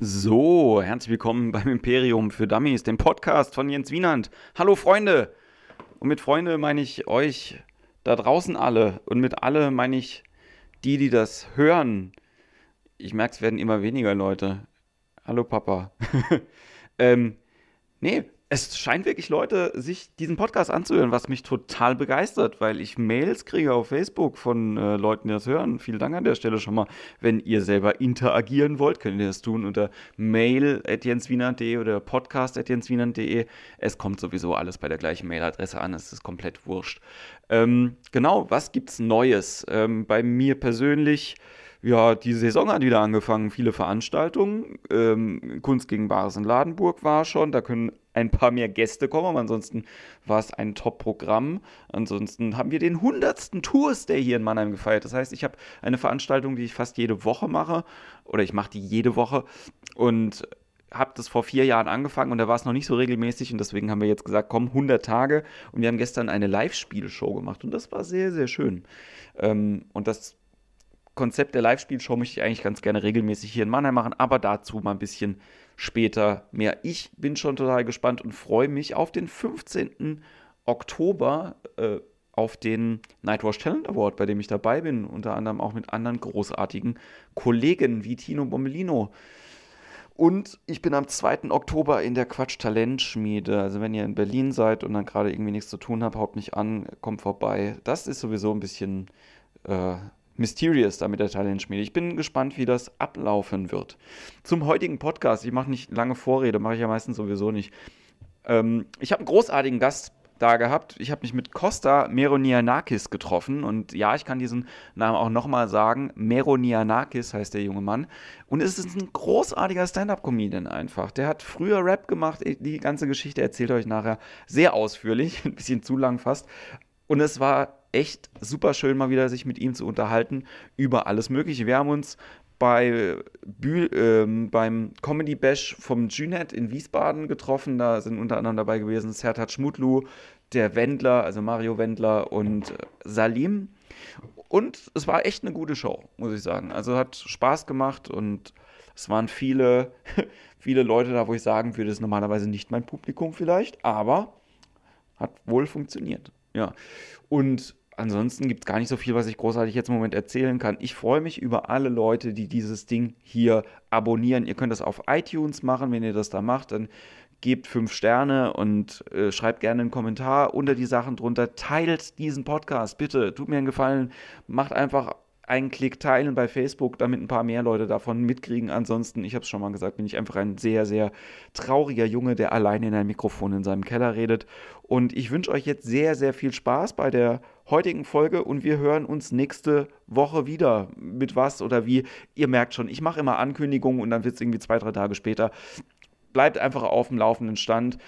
So, herzlich willkommen beim Imperium für Dummies, dem Podcast von Jens Wienand. Hallo Freunde! Und mit Freunde meine ich euch da draußen alle. Und mit alle meine ich die, die das hören. Ich merke, es werden immer weniger Leute. Hallo Papa. ähm, nee, es scheint wirklich Leute, sich diesen Podcast anzuhören, was mich total begeistert, weil ich Mails kriege auf Facebook von äh, Leuten, die das hören. Vielen Dank an der Stelle schon mal. Wenn ihr selber interagieren wollt, könnt ihr das tun unter mail.jenswienand.de oder podcast.jenswienand.de. Es kommt sowieso alles bei der gleichen Mailadresse an, es ist komplett wurscht. Ähm, genau, was gibt's Neues? Ähm, bei mir persönlich ja, die Saison hat wieder angefangen, viele Veranstaltungen. Ähm, Kunst gegen Bares in Ladenburg war schon, da können ein paar mehr Gäste kommen, aber ansonsten war es ein Top-Programm. Ansonsten haben wir den 100. Tours Day hier in Mannheim gefeiert. Das heißt, ich habe eine Veranstaltung, die ich fast jede Woche mache, oder ich mache die jede Woche und habe das vor vier Jahren angefangen und da war es noch nicht so regelmäßig und deswegen haben wir jetzt gesagt, komm, 100 Tage und wir haben gestern eine Live-Spielshow gemacht und das war sehr, sehr schön. Ähm, und das Konzept der Live-Spielshow möchte ich eigentlich ganz gerne regelmäßig hier in Mannheim machen, aber dazu mal ein bisschen später mehr. Ich bin schon total gespannt und freue mich auf den 15. Oktober äh, auf den Nightwatch Talent Award, bei dem ich dabei bin, unter anderem auch mit anderen großartigen Kollegen wie Tino Bommelino. Und ich bin am 2. Oktober in der Quatsch Talent Schmiede. Also wenn ihr in Berlin seid und dann gerade irgendwie nichts zu tun habt, haut mich an, kommt vorbei. Das ist sowieso ein bisschen äh, Mysterious da mit der Talentschmiede. Ich bin gespannt, wie das ablaufen wird. Zum heutigen Podcast, ich mache nicht lange Vorrede, mache ich ja meistens sowieso nicht. Ähm, ich habe einen großartigen Gast da gehabt. Ich habe mich mit Costa Meronianakis getroffen und ja, ich kann diesen Namen auch nochmal sagen. Meronianakis heißt der junge Mann. Und es ist ein großartiger Stand-Up-Comedian einfach. Der hat früher Rap gemacht. Die ganze Geschichte erzählt euch nachher sehr ausführlich, ein bisschen zu lang fast. Und es war echt super schön, mal wieder sich mit ihm zu unterhalten über alles Mögliche. Wir haben uns bei Bühl, ähm, beim Comedy Bash vom Junet in Wiesbaden getroffen. Da sind unter anderem dabei gewesen Sertat Schmutlu, der Wendler, also Mario Wendler und äh, Salim. Und es war echt eine gute Show, muss ich sagen. Also hat Spaß gemacht und es waren viele, viele Leute da, wo ich sagen würde, das ist normalerweise nicht mein Publikum vielleicht, aber hat wohl funktioniert. Ja. Und ansonsten gibt es gar nicht so viel, was ich großartig jetzt im Moment erzählen kann. Ich freue mich über alle Leute, die dieses Ding hier abonnieren. Ihr könnt das auf iTunes machen. Wenn ihr das da macht, dann gebt fünf Sterne und äh, schreibt gerne einen Kommentar unter die Sachen drunter. Teilt diesen Podcast, bitte. Tut mir einen Gefallen. Macht einfach einen Klick teilen bei Facebook, damit ein paar mehr Leute davon mitkriegen. Ansonsten, ich habe es schon mal gesagt, bin ich einfach ein sehr, sehr trauriger Junge, der alleine in ein Mikrofon in seinem Keller redet. Und ich wünsche euch jetzt sehr, sehr viel Spaß bei der heutigen Folge und wir hören uns nächste Woche wieder. Mit was oder wie? Ihr merkt schon, ich mache immer Ankündigungen und dann wird es irgendwie zwei, drei Tage später. Bleibt einfach auf dem laufenden Stand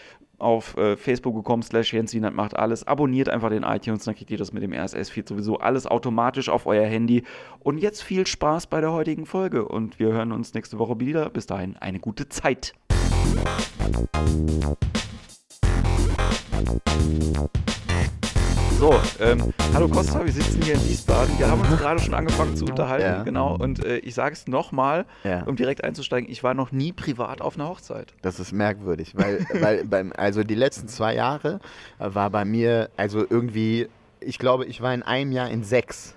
auf äh, Facebook gekommen, slash Jens Wienert macht alles. Abonniert einfach den iTunes, dann kriegt ihr das mit dem RSS-Feed sowieso alles automatisch auf euer Handy. Und jetzt viel Spaß bei der heutigen Folge und wir hören uns nächste Woche wieder. Bis dahin eine gute Zeit. So, ähm, hallo Costa, wir sitzen hier in Wiesbaden. Wir haben uns gerade schon angefangen zu unterhalten, ja. genau. Und äh, ich sage es nochmal, ja. um direkt einzusteigen, ich war noch nie privat auf einer Hochzeit. Das ist merkwürdig, weil, weil beim, also die letzten zwei Jahre war bei mir, also irgendwie, ich glaube, ich war in einem Jahr in sechs.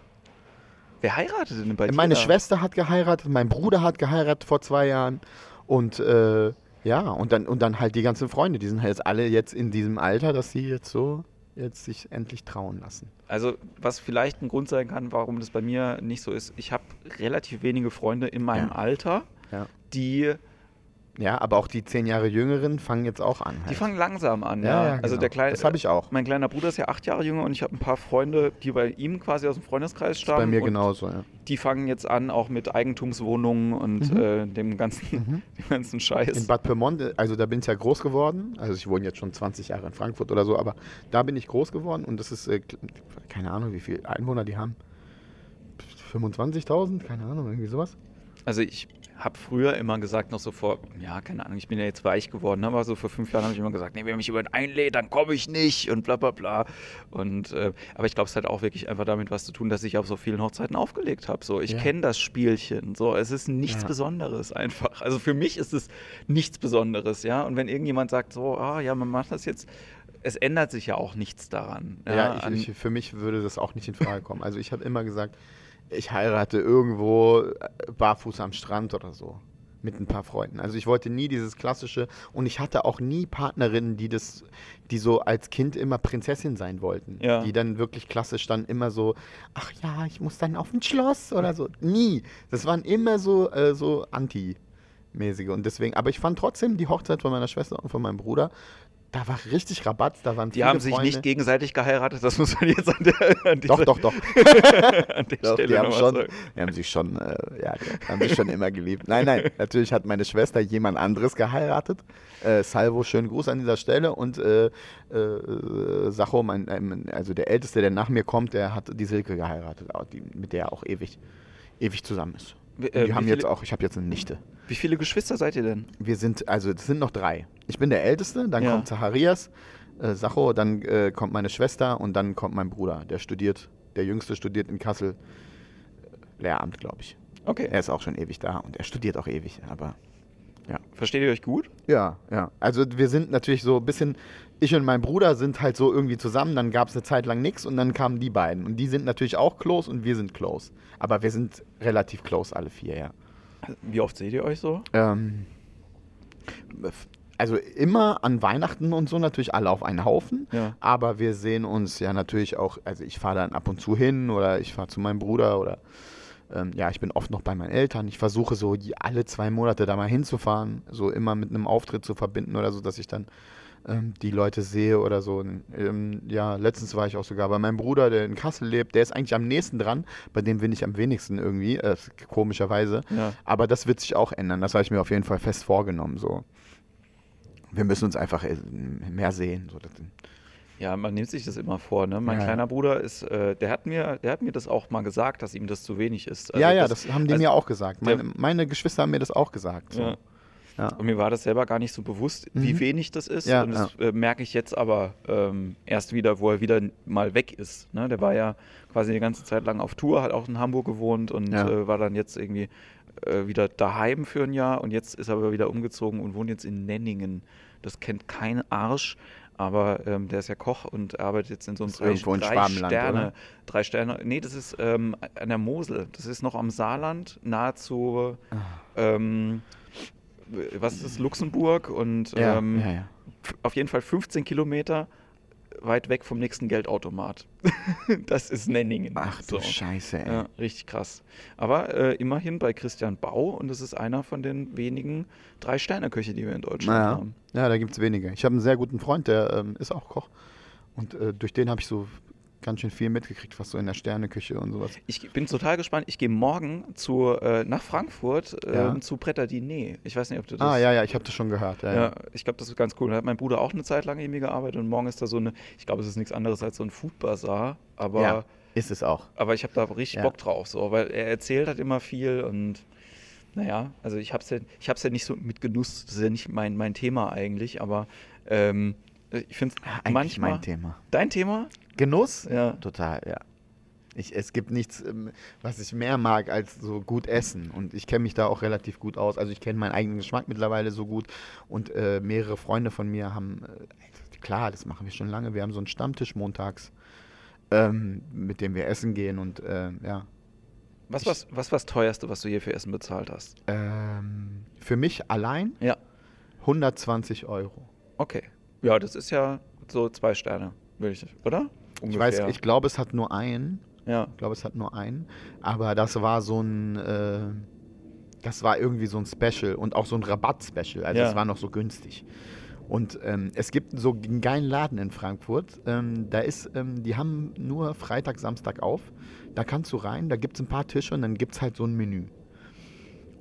Wer heiratet denn bei dir? Meine Schwester hat geheiratet, mein Bruder hat geheiratet vor zwei Jahren und äh, ja, und dann, und dann halt die ganzen Freunde, die sind halt jetzt alle jetzt in diesem Alter, dass sie jetzt so jetzt sich endlich trauen lassen. Also, was vielleicht ein Grund sein kann, warum das bei mir nicht so ist, ich habe relativ wenige Freunde in meinem ja. Alter, ja. die ja, aber auch die zehn Jahre Jüngeren fangen jetzt auch an. Halt. Die fangen langsam an, ja. ja, ja also genau. der kleine, das habe ich auch. Mein kleiner Bruder ist ja acht Jahre jünger und ich habe ein paar Freunde, die bei ihm quasi aus dem Freundeskreis stammen. Ist bei mir genauso, ja. Die fangen jetzt an, auch mit Eigentumswohnungen und mhm. äh, dem, ganzen, mhm. dem ganzen Scheiß. In Bad Pyrmont, also da bin ich ja groß geworden. Also ich wohne jetzt schon 20 Jahre in Frankfurt oder so, aber da bin ich groß geworden und das ist, äh, keine Ahnung, wie viele Einwohner die haben. 25.000? Keine Ahnung, irgendwie sowas. Also ich habe früher immer gesagt, noch so vor, ja, keine Ahnung, ich bin ja jetzt weich geworden, aber so vor fünf Jahren habe ich immer gesagt, nee, wenn mich jemand einlädt, dann komme ich nicht und bla bla bla. Und, äh, aber ich glaube, es hat auch wirklich einfach damit was zu tun, dass ich auf so vielen Hochzeiten aufgelegt habe. So, ich Ja. kenne das Spielchen. So, es ist nichts Ja. Besonderes einfach. Also für mich ist es nichts Besonderes, ja. Und wenn irgendjemand sagt, so, ah ja, man macht das jetzt, es ändert sich ja auch nichts daran. Ja, an- ich, ich, für mich würde das auch nicht in Frage kommen. Also ich habe immer gesagt, ich heirate irgendwo äh, barfuß am Strand oder so. Mit ein paar Freunden. Also ich wollte nie dieses klassische und ich hatte auch nie Partnerinnen, die das, die so als Kind immer Prinzessin sein wollten. Ja. Die dann wirklich klassisch dann immer so, ach ja, ich muss dann auf ein Schloss oder so. Nie. Das waren immer so, äh, so anti-mäßige. Und deswegen, aber ich fand trotzdem die Hochzeit von meiner Schwester und von meinem Bruder, da war richtig Rabatt, da waren die haben sich Freunde. nicht gegenseitig geheiratet, das muss man jetzt an der, an Doch, dieser- doch, doch. an der Doch, Stelle die haben, schon, sagen. die haben sich schon, äh, ja, haben sich schon immer geliebt. Nein, nein, natürlich hat meine Schwester jemand anderes geheiratet. Äh, Salvo, schönen Gruß an dieser Stelle. Und äh, äh, Sacho, mein, ähm, also der Älteste, der nach mir kommt, der hat die Silke geheiratet, die, mit der er auch ewig, ewig zusammen ist. Äh, wie haben viele- jetzt auch, ich habe jetzt eine Nichte. Wie viele Geschwister seid ihr denn? Wir sind, also es sind noch drei. Ich bin der Älteste, dann Ja. kommt Zacharias, äh, Sacho, dann äh, kommt meine Schwester und dann kommt mein Bruder. Der studiert, der Jüngste studiert in Kassel äh, Lehramt, glaube ich. Okay. Er ist auch schon ewig da und er studiert auch ewig, aber Versteht ihr euch gut? ja, ja. Also wir sind natürlich so ein bisschen, ich und mein Bruder sind halt so irgendwie zusammen, dann gab es eine Zeit lang nichts und dann kamen die beiden. Und die sind natürlich auch close und wir sind close. Aber wir sind relativ close alle vier, ja. Wie oft seht ihr euch so? Ähm, also immer an Weihnachten und so natürlich alle auf einen Haufen. Ja. Aber wir sehen uns ja natürlich auch, also ich fahre dann ab und zu hin oder ich fahre zu meinem Bruder oder ähm, ja, ich bin oft noch bei meinen Eltern. Ich versuche so die, alle zwei Monate da mal hinzufahren, so immer mit einem Auftritt zu verbinden oder so, dass ich dann ähm, die Leute sehe oder so. Ähm, ja, letztens war ich auch sogar bei meinem Bruder, der in Kassel lebt. Der ist eigentlich am nächsten dran, bei dem bin ich am wenigsten irgendwie, äh, komischerweise. Ja. Aber das wird sich auch ändern. Das habe ich mir auf jeden Fall fest vorgenommen. So. Wir müssen uns einfach äh, mehr sehen. So. Das, Ja, man nimmt sich das immer vor, ne? Mein Ja, ja. kleiner Bruder ist, äh, der hat mir, der hat mir das auch mal gesagt, dass ihm das zu wenig ist. Also ja, ja, das, haben die also- mir auch gesagt. Meine, meine Geschwister haben mir das auch gesagt. So. Ja. Ja. Und mir war das selber gar nicht so bewusst, wie Mhm. wenig das ist. Ja, und das äh, merke ich jetzt aber ähm, erst wieder, wo er wieder mal weg ist. Ne? Der war ja quasi die ganze Zeit lang auf Tour, hat auch in Hamburg gewohnt und Ja. äh, war dann jetzt irgendwie äh, wieder daheim für ein Jahr und jetzt ist er aber wieder umgezogen und wohnt jetzt in Nenningen. Das kennt kein Arsch, aber ähm, der ist ja Koch und arbeitet jetzt in so einem drei Schwabenland, Sterne, oder? drei Sterne. Nee, das ist ähm, an der Mosel. Das ist noch am Saarland, nahezu Ah. ähm, was ist Luxemburg und Ja, ähm, ja, ja. auf jeden Fall 15 Kilometer weit weg vom nächsten Geldautomat. das ist Nenningen. Ach du So. Scheiße, ey. Ja, richtig krass. Aber äh, immerhin bei Christian Bau und das ist einer von den wenigen Drei-Sterne-Köche, die wir in Deutschland Naja. haben. Ja, da gibt es wenige. Ich habe einen sehr guten Freund, der ähm, ist auch Koch. Und äh, durch den habe ich so ganz schön viel mitgekriegt, was so in der Sterneküche und sowas. Ich bin total gespannt. Ich gehe morgen zu, äh, nach Frankfurt ähm, Ja. zu Pret à Diner. Ich weiß nicht, ob du das Ah, ja, ja, ich habe das schon gehört. Ja, Ja, ja. ich glaube, das ist ganz cool. Da hat mein Bruder auch eine Zeit lang irgendwie gearbeitet und morgen ist da so eine, ich glaube, es ist nichts anderes als so ein Food Bazaar, aber, Ja, ist es auch. aber ich habe da richtig. Bock drauf, so, weil er erzählt halt immer viel und naja, also ich habe es ja, ich hab's ja nicht so mit Genuss, das ist ja nicht mein, mein Thema eigentlich, aber ähm, ich finde es Eigentlich manchmal. mein Thema. Dein Thema? Genuss? Ja. Total, ja. Ich, es gibt nichts, ähm, was ich mehr mag als so gut essen. Und ich kenne mich da auch relativ gut aus. Also ich kenne meinen eigenen Geschmack mittlerweile so gut. Und äh, mehrere Freunde von mir haben, äh, klar, das machen wir schon lange. Wir haben so einen Stammtisch montags, ähm, mit dem wir essen gehen. Und äh, ja, Was was was was teuerste, was du hier für Essen bezahlt hast? ähm, für mich allein Ja. 120 Euro. Okay. Ja, das ist ja so zwei Sterne, würde ich, oder? Ich weiß, ich glaube, es hat nur einen. ja. Ich glaube, es hat nur einen. Aber das war so ein, äh, das war irgendwie so ein Special und auch so ein Rabatt-Special. Also Ja. es war noch so günstig. Und ähm, es gibt so einen geilen Laden in Frankfurt. Ähm, da ist, ähm, die haben nur Freitag, Samstag auf. Da kannst du rein, da gibt es ein paar Tische und dann gibt es halt so ein Menü.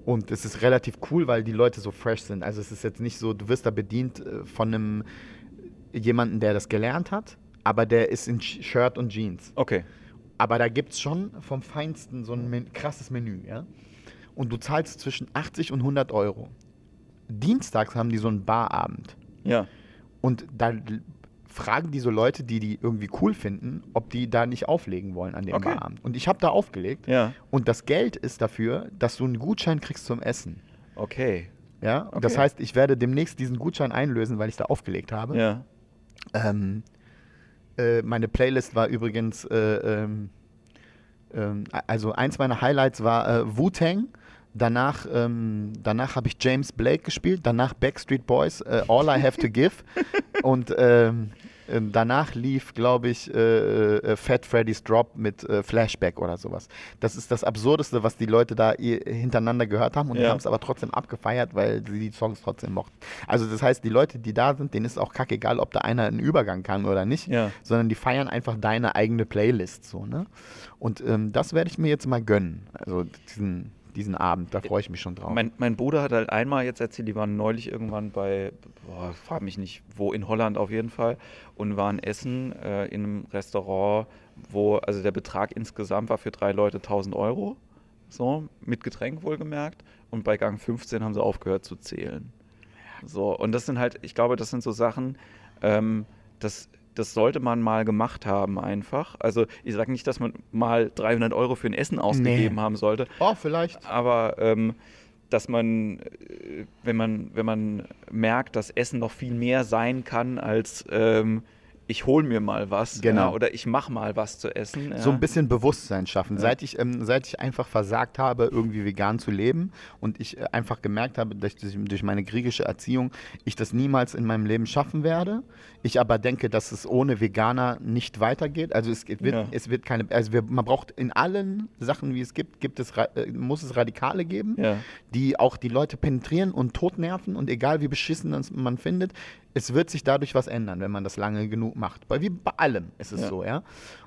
Und es ist relativ cool, weil die Leute so fresh sind. Also es ist jetzt nicht so, du wirst da bedient äh, von einem jemanden, der das gelernt hat, aber der ist in Sh- Shirt und Jeans. Okay. Aber da gibt es schon vom Feinsten so ein Men krasses Menü, ja. und du zahlst zwischen 80 und 100 Euro. Dienstags haben die so einen Barabend. Ja. Und da fragen die so Leute, die die irgendwie cool finden, ob die da nicht auflegen wollen an dem Okay. Barabend. Und ich habe da aufgelegt. Ja. Und das Geld ist dafür, dass du einen Gutschein kriegst zum Essen. Okay. Ja, und das Okay. heißt, ich werde demnächst diesen Gutschein einlösen, weil ich da aufgelegt habe. Ja. Ähm, äh, meine Playlist war übrigens, äh, ähm, ähm, also eins meiner Highlights war äh, Wu-Tang. Danach, ähm, danach habe ich James Blake gespielt, danach Backstreet Boys, äh, All I Have to Give. Und ähm, ähm, danach lief, glaube ich, äh, äh, Fat Freddy's Drop mit äh, Flashback oder sowas. Das ist das Absurdeste, was die Leute da hintereinander gehört haben und die Ja. haben es aber trotzdem abgefeiert, weil sie die Songs trotzdem mochten. Also das heißt, die Leute, die da sind, denen ist auch kackegal, ob da einer einen Übergang kann oder nicht, Ja. sondern die feiern einfach deine eigene Playlist so, ne? Und ähm, das werde ich mir jetzt mal gönnen. Also diesen, diesen Abend, da freue ich mich schon drauf. Mein, mein Bruder hat halt einmal jetzt erzählt, die waren neulich irgendwann bei, boah, frag mich nicht, wo, in Holland auf jeden Fall, und waren essen äh, in einem Restaurant, wo, also der Betrag insgesamt war für drei Leute 1000 Euro, so, mit Getränk wohlgemerkt, und bei Gang 15 haben sie aufgehört zu zählen. So, und das sind halt, ich glaube, das sind so Sachen, ähm, das, das sollte man mal gemacht haben einfach. Also ich sage nicht, dass man mal 300 Euro für ein Essen ausgegeben haben sollte, oh, vielleicht. aber ähm, dass man, äh, wenn man, wenn man merkt, dass Essen noch viel mehr sein kann als ähm, ich hole mir mal was Genau. ja, oder ich mache mal was zu essen. Ja. So ein bisschen Bewusstsein schaffen. Ja. Seit, ich, ähm, seit ich einfach versagt habe, irgendwie vegan zu leben und ich äh, einfach gemerkt habe, dass ich, durch meine griechische Erziehung ich das niemals in meinem Leben schaffen werde. Ich aber denke, dass es ohne Veganer nicht weitergeht. Also es, wird, Ja. es wird keine, also wir, man braucht in allen Sachen, wie es gibt, gibt es, äh, muss es Radikale geben die auch die Leute penetrieren und totnerven und egal wie beschissen man findet, es wird sich dadurch was ändern, wenn man das lange genug macht. Weil wie bei allem ist es Ja. so, ja.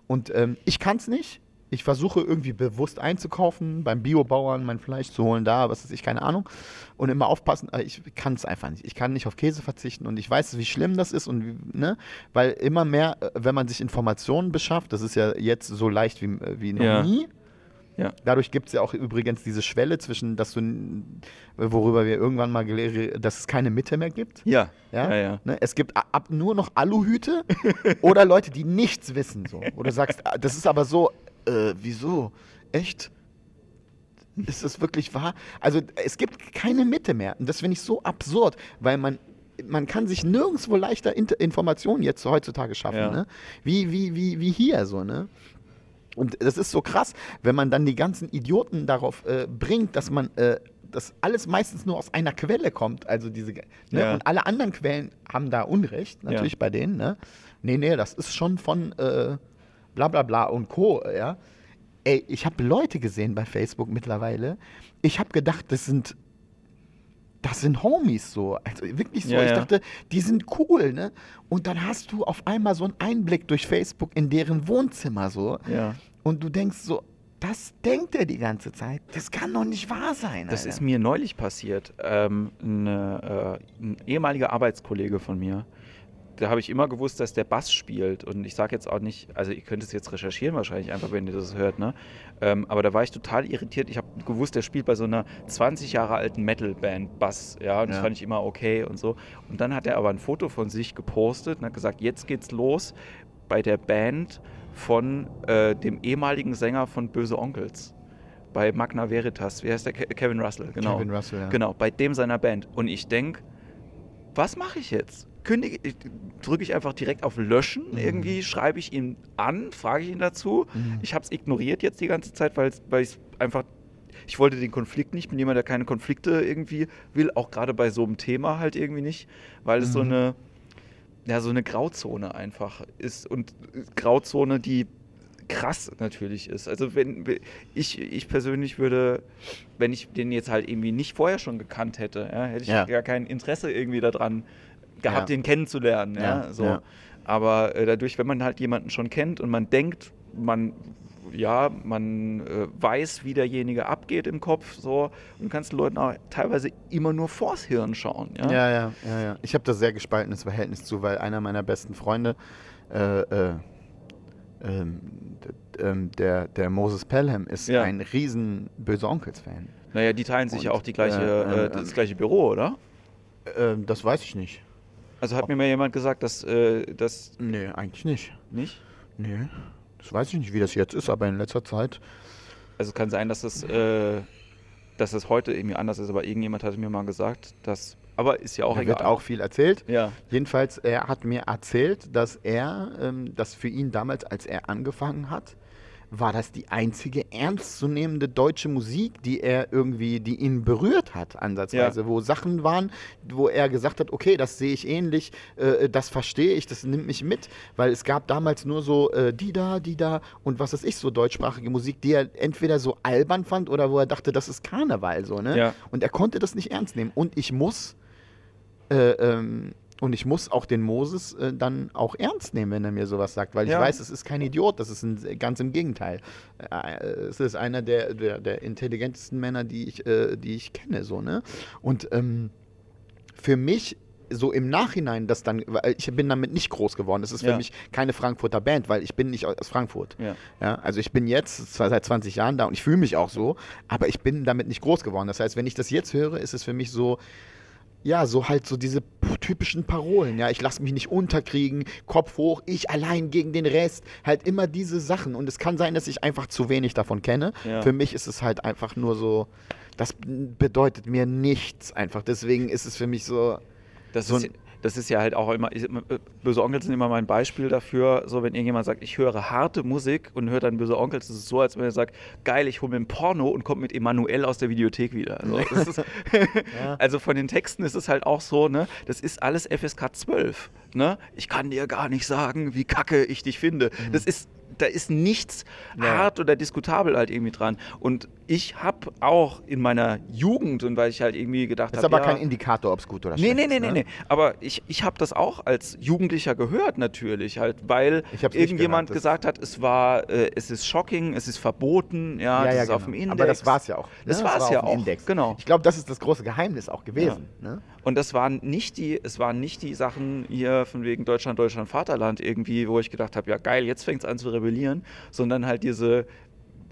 Und ähm, ich kann es nicht. Ich versuche irgendwie bewusst einzukaufen, beim Biobauern mein Fleisch zu holen, da, was weiß ich, keine Ahnung. Und immer aufpassen, aber ich kann es einfach nicht. Ich kann nicht auf Käse verzichten und ich weiß, wie schlimm das ist und wie, ne, weil immer mehr, äh, wenn man sich Informationen beschafft, das ist ja jetzt so leicht wie, äh, wie noch Ja. nie, Ja. Dadurch gibt es ja auch übrigens diese Schwelle zwischen, dass du, worüber wir irgendwann mal gelehrt, dass es keine Mitte mehr gibt. Ja. Ja? Ja, ja. Ne? Es gibt ab nur noch Aluhüte oder Leute, die nichts wissen. So. Oder sagst, ah, das ist aber so, äh, wieso? Echt? Ist das wirklich wahr? Also es gibt keine Mitte mehr. Und das finde ich so absurd, weil man, man kann sich nirgendwo leichter Informationen jetzt heutzutage schaffen. Ja. Ne? Wie, wie, wie, wie hier so, ne? Und das ist so krass, wenn man dann die ganzen Idioten darauf äh, bringt, dass man äh, das alles meistens nur aus einer Quelle kommt. Also diese, ne? Ja. Und alle anderen Quellen haben da Unrecht, natürlich Ja. bei denen. Ne? Nee, nee, das ist schon von äh, bla bla bla und Co. Ja? Ey, ich habe Leute gesehen bei Facebook mittlerweile. Ich habe gedacht, das sind das sind Homies so. Also wirklich so. Ja, ich ja. dachte, die sind cool, ne? Und dann hast du auf einmal so einen Einblick durch Facebook in deren Wohnzimmer so. Ja. Und du denkst so, das denkt er die ganze Zeit. Das kann doch nicht wahr sein. Das Alter. ist mir neulich passiert. Ähm, eine, äh, ein ehemaliger Arbeitskollege von mir, da habe ich immer gewusst, dass der Bass spielt. Und ich sage jetzt auch nicht, also ihr könnt es jetzt recherchieren wahrscheinlich einfach, wenn ihr das hört, ne? Ähm, aber da war ich total irritiert. Ich habe gewusst, der spielt bei so einer 20 Jahre alten Metal-Band Bass, ja, und das Ja. fand ich immer okay und so. Und dann hat er aber ein Foto von sich gepostet und hat gesagt, jetzt geht's los bei der Band von äh, dem ehemaligen Sänger von Böse Onkels. Bei Magna Veritas, wie heißt der? Ke Kevin Russell, genau. Kevin Russell, ja. Genau, bei dem seiner Band. Und ich denke, was mache ich jetzt? Kündige, ich- drücke ich einfach direkt auf Löschen, Mhm. irgendwie schreibe ich ihn an, frage ich ihn dazu. Mhm. Ich habe es ignoriert jetzt die ganze Zeit, weil ich einfach, ich wollte den Konflikt nicht, bin jemand, der keine Konflikte irgendwie will, auch gerade bei so einem Thema halt irgendwie nicht, weil es so Mhm. eine, ja, so eine Grauzone einfach ist und Grauzone, die krass natürlich ist. Also wenn ich, ich persönlich würde, wenn ich den jetzt halt irgendwie nicht vorher schon gekannt hätte, ja, hätte ich Ja. gar kein Interesse irgendwie daran gehabt, Ja. den kennenzulernen. Ja, Ja, so. ja. Aber äh, dadurch, wenn man halt jemanden schon kennt und man denkt, man ja, man äh, weiß, wie derjenige abgeht im Kopf, so, und kannst den Leuten auch teilweise immer nur vors Hirn schauen. Ja, Ja, ja, ja, ja. Ich habe da sehr gespaltenes Verhältnis zu, weil einer meiner besten Freunde äh, äh, ähm, ähm, der, der Moses Pelham ist Ja. ein riesen Böse Onkels-Fan. Naja, die teilen sich ja Und, auch die gleiche, äh, äh, äh, das gleiche Büro, oder? Ähm, das weiß ich nicht. Also hat mir mal jemand gesagt, dass äh, das Nee, eigentlich nicht. nicht. Nee, das weiß ich nicht, wie das jetzt ist, aber in letzter Zeit. Also kann sein, dass es, äh, dass es heute irgendwie anders ist, aber irgendjemand hatte mir mal gesagt, dass. Aber ist ja auch da egal. wird auch viel erzählt. Ja. Jedenfalls, er hat mir erzählt, dass er, ähm, dass für ihn damals, als er angefangen hat, war das die einzige ernstzunehmende deutsche Musik, die er irgendwie, die ihn berührt hat, ansatzweise, wo Sachen waren, wo er gesagt hat, okay, das sehe ich ähnlich, äh, das verstehe ich, das nimmt mich mit, weil es gab damals nur so äh, die da, die da und was weiß ich, so deutschsprachige Musik, die er entweder so albern fand oder wo er dachte, das ist Karneval, so, ne? Ja. Und er konnte das nicht ernst nehmen. Und ich muss äh, ähm, und ich muss auch den Moses äh, dann auch ernst nehmen, wenn er mir sowas sagt, weil Ja. ich weiß, es ist kein Idiot, das ist ein, ganz im Gegenteil. Äh, es ist einer der, der, der intelligentesten Männer, die ich, äh, die ich kenne, so, ne? Und ähm, für mich so im Nachhinein, das dann, weil ich bin damit nicht groß geworden. Das ist für Ja. mich keine Frankfurter Band, weil ich bin nicht aus Frankfurt. Ja. Ja, also ich bin jetzt zwar seit 20 Jahren da und ich fühle mich auch so, aber ich bin damit nicht groß geworden. Das heißt, wenn ich das jetzt höre, ist es für mich so, ja, so halt so diese typischen Parolen. Ja, ich lasse mich nicht unterkriegen, Kopf hoch, ich allein gegen den Rest. Halt immer diese Sachen. Und es kann sein, dass ich einfach zu wenig davon kenne. Ja. Für mich ist es halt einfach nur so, das bedeutet mir nichts einfach. Deswegen ist es für mich so, Das, So ist, das ist ja halt auch immer, ich, Böse Onkels sind immer mein Beispiel dafür, so wenn irgendjemand sagt, ich höre harte Musik und hört dann Böse Onkels, das ist so, als wenn er sagt, geil, ich hole mir ein Porno und kommt mit Emanuel aus der Videothek wieder. Also, ist, also von den Texten ist es halt auch so, ne, das ist alles FSK 12, ne, ich kann dir gar nicht sagen, wie kacke ich dich finde. Das ist da ist nichts Mhm. Ja. hart oder diskutabel halt irgendwie dran. Und ich habe auch in meiner Jugend, und weil ich halt irgendwie gedacht ist habe, aber ja, kein Indikator, ob es gut oder Nee, schlecht nee, ist. nee, nee, ne? nee. Aber ich, ich habe das auch als Jugendlicher gehört, natürlich, halt, weil irgendjemand das- gesagt hat, es war, äh, es ist shocking, es ist verboten, ja, Ja, das ja, ist auf dem genau. Index. Aber das war es ja auch. Das ne? war's war ja auf dem auch, Index. genau. Ich glaube, das ist das große Geheimnis auch gewesen. Ne? Und das waren nicht die, es waren nicht die Sachen hier von wegen Deutschland, Deutschland, Vaterland irgendwie, wo ich gedacht habe, ja geil, jetzt fängt es an zu rebellieren, sondern halt diese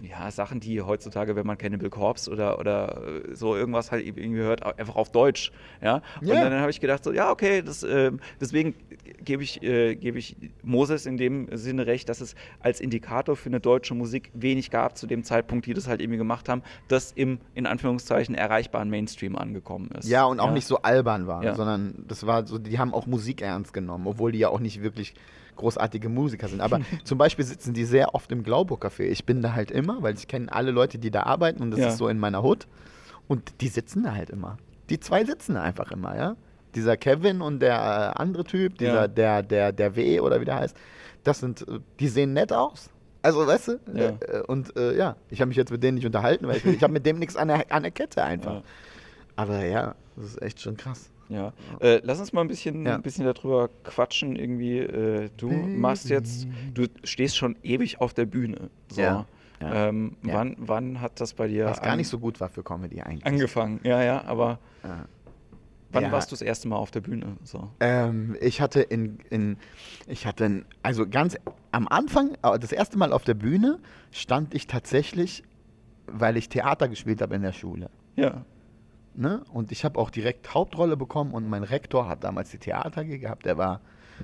ja, Sachen, die heutzutage, wenn man Cannibal Corpse oder, oder äh, so irgendwas halt irgendwie hört, einfach auf Deutsch, ja. Und Ja. dann habe ich gedacht, so, ja, okay, das, ähm, deswegen gebe ich, äh, gebe ich Moses in dem Sinne recht, dass es als Indikator für eine deutsche Musik wenig gab zu dem Zeitpunkt, die das halt irgendwie gemacht haben, das im, in Anführungszeichen, erreichbaren Mainstream angekommen ist. Ja, und auch nicht so albern war, Ja. sondern das war so, die haben auch Musik ernst genommen, obwohl die ja auch nicht wirklich großartige Musiker sind. Aber zum Beispiel sitzen die sehr oft im Glauburg-Café. Ich bin da halt immer, weil ich kenne alle Leute, die da arbeiten und das Ja. ist so in meiner Hut. Und die sitzen da halt immer. Die zwei sitzen da einfach immer, ja. Dieser Kevin und der äh, andere Typ, dieser, Ja. der, der, der W oder wie der heißt, das sind, äh, die sehen nett aus. Also, weißt du? Ja. Äh, und äh, ja, ich habe mich jetzt mit denen nicht unterhalten, weil ich, ich habe mit dem nichts an der, an der Kette einfach. Ja. Aber ja, das ist echt schon krass. Ja. Äh, lass uns mal ein bisschen, Ja. ein bisschen darüber quatschen. Irgendwie, äh, du machst jetzt, du stehst schon ewig auf der Bühne. So. Ja. Ja. Ähm, Ja. Wann, wann hat das bei dir Was gar nicht so gut war für Comedy eigentlich. angefangen? Ja, ja, aber Ja. wann Ja. warst du das erste Mal auf der Bühne? So. Ähm, ich hatte in, in ich hatte, in, also ganz am Anfang, äh, das erste Mal auf der Bühne stand ich tatsächlich, weil ich Theater gespielt habe in der Schule. Ja. Ne? Und ich habe auch direkt Hauptrolle bekommen und mein Rektor hat damals die Theater AG gehabt, der war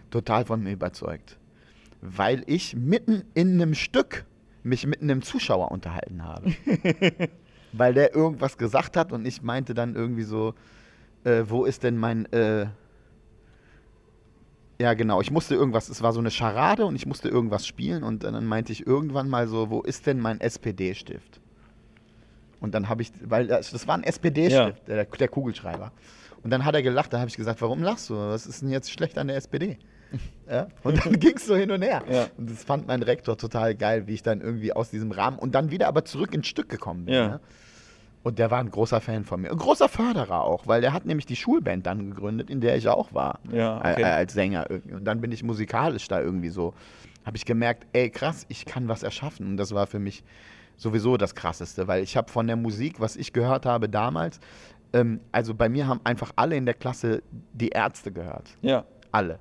total von mir überzeugt. Weil ich mitten in einem Stück mich mit einem Zuschauer unterhalten habe. weil der irgendwas gesagt hat und ich meinte dann irgendwie so, äh, wo ist denn mein, äh, ja genau, ich musste irgendwas, es war so eine Scharade und ich musste irgendwas spielen und dann meinte ich irgendwann mal so, wo ist denn mein SPD-Stift? Und dann habe ich, weil das, das war ein SPD-Stift, der, der Kugelschreiber. Und dann hat er gelacht, da habe ich gesagt, warum lachst du? Was ist denn jetzt schlecht an der SPD? Ja? Und dann ging es so hin und her. Ja. Und das fand mein Rektor total geil, wie ich dann irgendwie aus diesem Rahmen und dann wieder aber zurück ins Stück gekommen bin. Ja. Ja? Und der war ein großer Fan von mir. Ein großer Förderer auch, weil der hat nämlich die Schulband dann gegründet, in der ich auch war. Ja, okay. äh, als Sänger irgendwie. Und dann bin ich musikalisch da irgendwie so. Habe ich gemerkt, ey krass, ich kann was erschaffen. Und das war für mich sowieso das Krasseste, weil ich habe von der Musik, was ich gehört habe damals, ähm, also bei mir haben einfach alle in der Klasse die Ärzte gehört. Ja. Alle.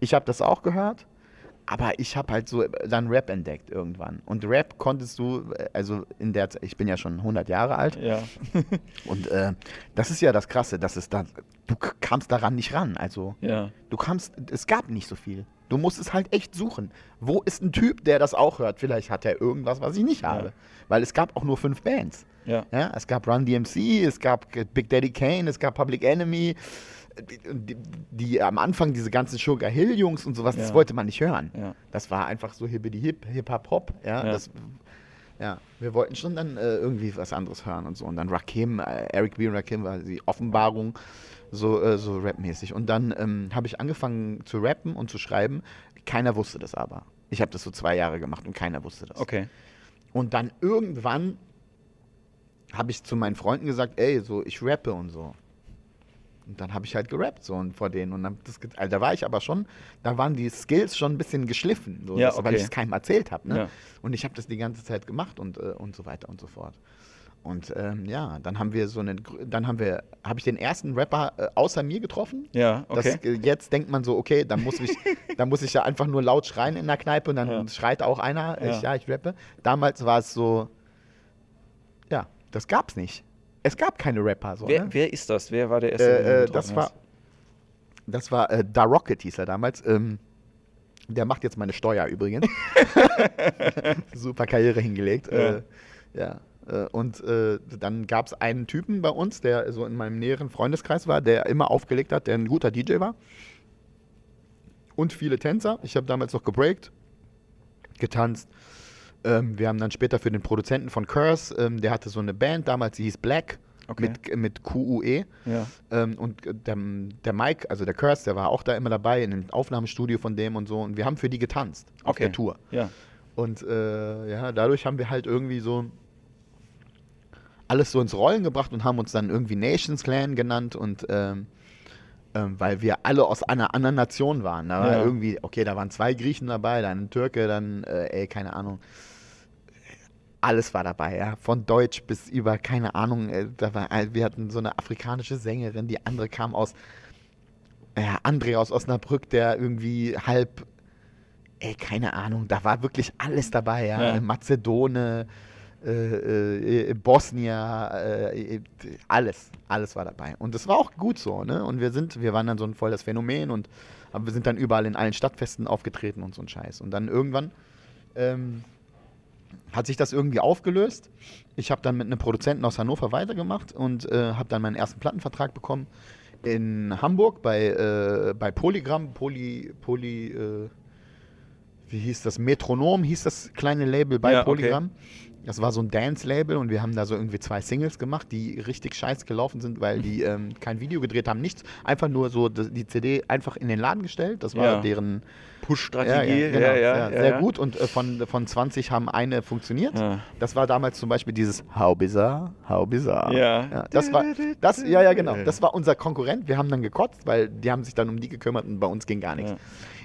Ich habe das auch gehört, aber ich habe halt so dann Rap entdeckt irgendwann. Und Rap konntest du, äh, also in der Zeit, ich bin ja schon 100 Jahre alt. Ja. Und äh, das ist ja das Krasse, dass es da, du kamst daran nicht ran. Also Ja. du kamst, es gab nicht so viel. Du musstest halt echt suchen. Wo ist ein Typ, der das auch hört? Vielleicht hat er irgendwas, was ich nicht habe. Weil es gab auch nur fünf Bands. Ja. Ja, es gab Run DMC, es gab Big Daddy Kane, es gab Public Enemy. Die, die am Anfang diese ganzen Sugar Hill Jungs und sowas, das Ja. wollte man nicht hören. Ja. Das war einfach so hippity hip, hip hop hop. Ja, Ja. Das, ja, wir wollten schon dann äh, irgendwie was anderes hören und so. Und dann Rakim, äh, Eric B. und Rakim war die Offenbarung so, äh, so rapmäßig. Und dann ähm, habe ich angefangen zu rappen und zu schreiben. Keiner wusste das aber. Ich habe das so zwei Jahre gemacht und keiner wusste das. Okay. Und dann irgendwann habe ich zu meinen Freunden gesagt, ey, so ich rappe und so. Und dann habe ich halt gerappt so und vor denen und dann das, also, da war ich aber schon, da waren die Skills schon ein bisschen geschliffen, so, Ja, das, weil okay. ich es keinem erzählt habe. Ne? Ja. Und ich habe das die ganze Zeit gemacht und, äh, und so weiter und so fort. Und ähm, ja, dann haben wir so einen, dann haben wir, habe ich den ersten Rapper äh, außer mir getroffen. Ja, okay. Das, äh, jetzt denkt man so, okay, dann muss ich, dann muss ich ja einfach nur laut schreien in der Kneipe und dann Ja. schreit auch einer, Ja. ich, ja, ich rappe. Damals war es so, ja, das gab's nicht. Es gab keine Rapper. So, wer, ne? wer ist das? Wer war der erste? den du äh, äh, das war, das war äh, Da Rocket hieß er damals. Ähm, der macht jetzt meine Steuer übrigens. Super Karriere hingelegt. Ja. Äh, ja. Äh, Und äh, dann gab es einen Typen bei uns, der so in meinem näheren Freundeskreis war, der immer aufgelegt hat, der ein guter DJ war. Und viele Tänzer. Ich habe damals noch gebreakt, getanzt. Ähm, wir haben dann später für den Produzenten von Curse, ähm, der hatte so eine Band damals, die hieß Black Okay. mit, mit QUE. Ja. Ähm, und äh, der, der Mike, also der Curse, der war auch da immer dabei in dem Aufnahmestudio von dem und so. Und wir haben für die getanzt auf Okay. der Tour. Ja. Und äh, ja, dadurch haben wir halt irgendwie so alles so ins Rollen gebracht und haben uns dann irgendwie Nations Clan genannt und ähm, ähm, weil wir alle aus einer anderen Nation waren. Da war Ja. irgendwie, okay, da waren zwei Griechen dabei, dann ein Türke, dann, äh, ey, keine Ahnung. Alles war dabei, ja. Von Deutsch bis über, keine Ahnung, äh, da war, äh, wir hatten so eine afrikanische Sängerin, die andere kam aus, ja, André aus Osnabrück, der irgendwie halb, ey, keine Ahnung, da war wirklich alles dabei, ja. Ja. Mazedone, äh, äh, Bosnier, äh, äh, alles, alles war dabei. Und das war auch gut so, ne? Und wir sind, wir waren dann so ein volles Phänomen und aber wir sind dann überall in allen Stadtfesten aufgetreten und so ein Scheiß. Und dann irgendwann ähm, hat sich das irgendwie aufgelöst. Ich habe dann mit einem Produzenten aus Hannover weitergemacht und äh, habe dann meinen ersten Plattenvertrag bekommen in Hamburg bei, äh, bei Polygram, Poly, Poly, äh, wie hieß das? Metronom hieß das kleine Label bei Ja, okay. Das war so ein Dance-Label und wir haben da so irgendwie zwei Singles gemacht, die richtig scheiß gelaufen sind, weil die ähm, kein Video gedreht haben, nichts. Einfach nur so die CD einfach in den Laden gestellt. Das war Ja. deren Push-Strategie. ja, ja, genau, ja, sehr ja. gut. Und äh, von, von 20 haben eine funktioniert. Das war damals zum Beispiel dieses How bizarre, how bizarre. Ja. das war, das, ja, ja, genau. Das war unser Konkurrent. Wir haben dann gekotzt, weil die haben sich dann um die gekümmert und bei uns ging gar nichts.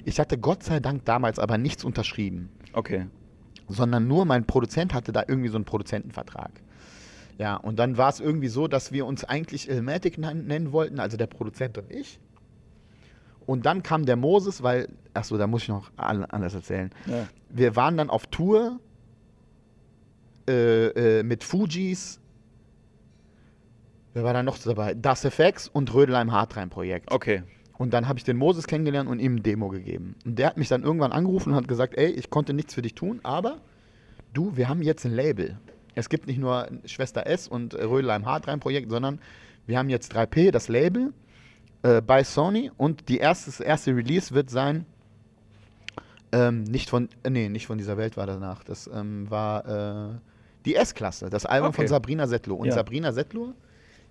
Ich hatte Gott sei Dank damals aber nichts unterschrieben, Okay. Sondern nur mein Produzent hatte da irgendwie so einen Produzentenvertrag. Ja, und dann war es irgendwie so, dass wir uns eigentlich Ilmatic nen- nennen wollten, also der Produzent und ich. Und dann kam der Moses, weil, achso, da muss ich noch alles erzählen Ja. wir waren dann auf Tour äh, äh, mit Fujis. Wer war da noch dabei? Das FX und Rödelheim Hartrein Projekt. Okay. Und dann habe ich den Moses kennengelernt und ihm ein Demo gegeben. Und der hat mich dann irgendwann angerufen und hat gesagt, ey, ich konnte nichts für dich tun, aber du, wir haben jetzt ein Label. Es gibt nicht nur Schwester S und Rödelheim Hartrein Projekt, sondern wir haben jetzt 3P, das Label, äh, bei Sony und die erste, das erste Release wird sein, ähm, nicht von, äh, nee, nicht von dieser Welt war danach, das ähm, war äh, die S-Klasse, das Album Okay. von Sabrina Settler. Und Ja. Sabrina Settler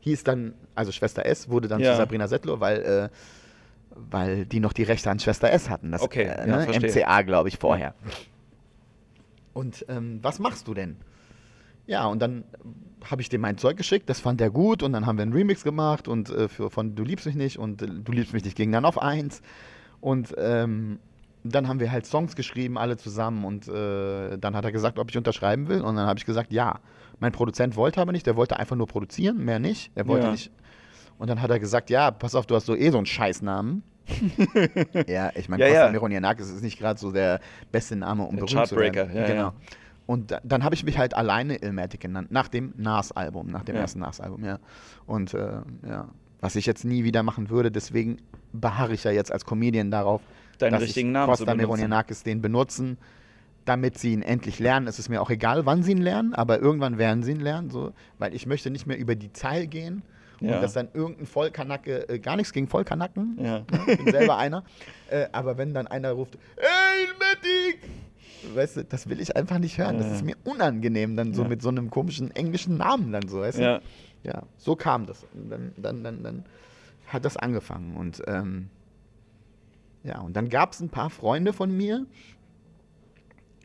hieß dann, also Schwester S wurde dann Ja. zu Sabrina Settler, weil, äh, weil die noch die Rechte an Schwester S hatten. Das, Okay, äh, ne? MCA, glaube ich, vorher. Und ähm, was machst du denn? Ja, und dann habe ich dem mein Zeug geschickt, das fand er gut und dann haben wir einen Remix gemacht und äh, für, von Du liebst mich nicht und äh, Du liebst mich nicht ging dann auf eins. Und ähm, dann haben wir halt Songs geschrieben, alle zusammen und äh, dann hat er gesagt, ob ich unterschreiben will und dann habe ich gesagt, ja. Mein Produzent wollte aber nicht, der wollte einfach nur produzieren, mehr nicht. Er wollte Ja. nicht. Und dann hat er gesagt, ja, pass auf, du hast so eh so einen Scheißnamen. ja, ich meine, Ja, Costa ja. Mironianakis ist nicht gerade so der beste Name, um Der berühmt zu werden. Ja, genau. ja. Und da, dann habe ich mich halt alleine Illmatic genannt, nach dem Nas-Album, nach dem Ja. ersten Nas-Album, ja. Und äh, ja, was ich jetzt nie wieder machen würde, deswegen beharre ich ja jetzt als Comedian darauf, Deinen dass richtigen ich Namen Costa. Mironianakis den benutzen, damit sie ihn endlich lernen. Es ist mir auch egal, wann sie ihn lernen, aber irgendwann werden sie ihn lernen, so, weil ich möchte nicht mehr über die Zeil gehen Ja. und dass dann irgendein Vollkanacke, äh, gar nichts gegen Vollkanacken, Ja. ich bin selber einer, äh, aber wenn dann einer ruft, ey, Medic! Weißt du, das will ich einfach nicht hören. Das ist mir unangenehm, dann so mit so einem komischen englischen Namen dann so, weißt du? Ja. Ja, so kam das. Und dann, dann, dann, dann hat das angefangen. Und ähm, ja, und dann gab es ein paar Freunde von mir.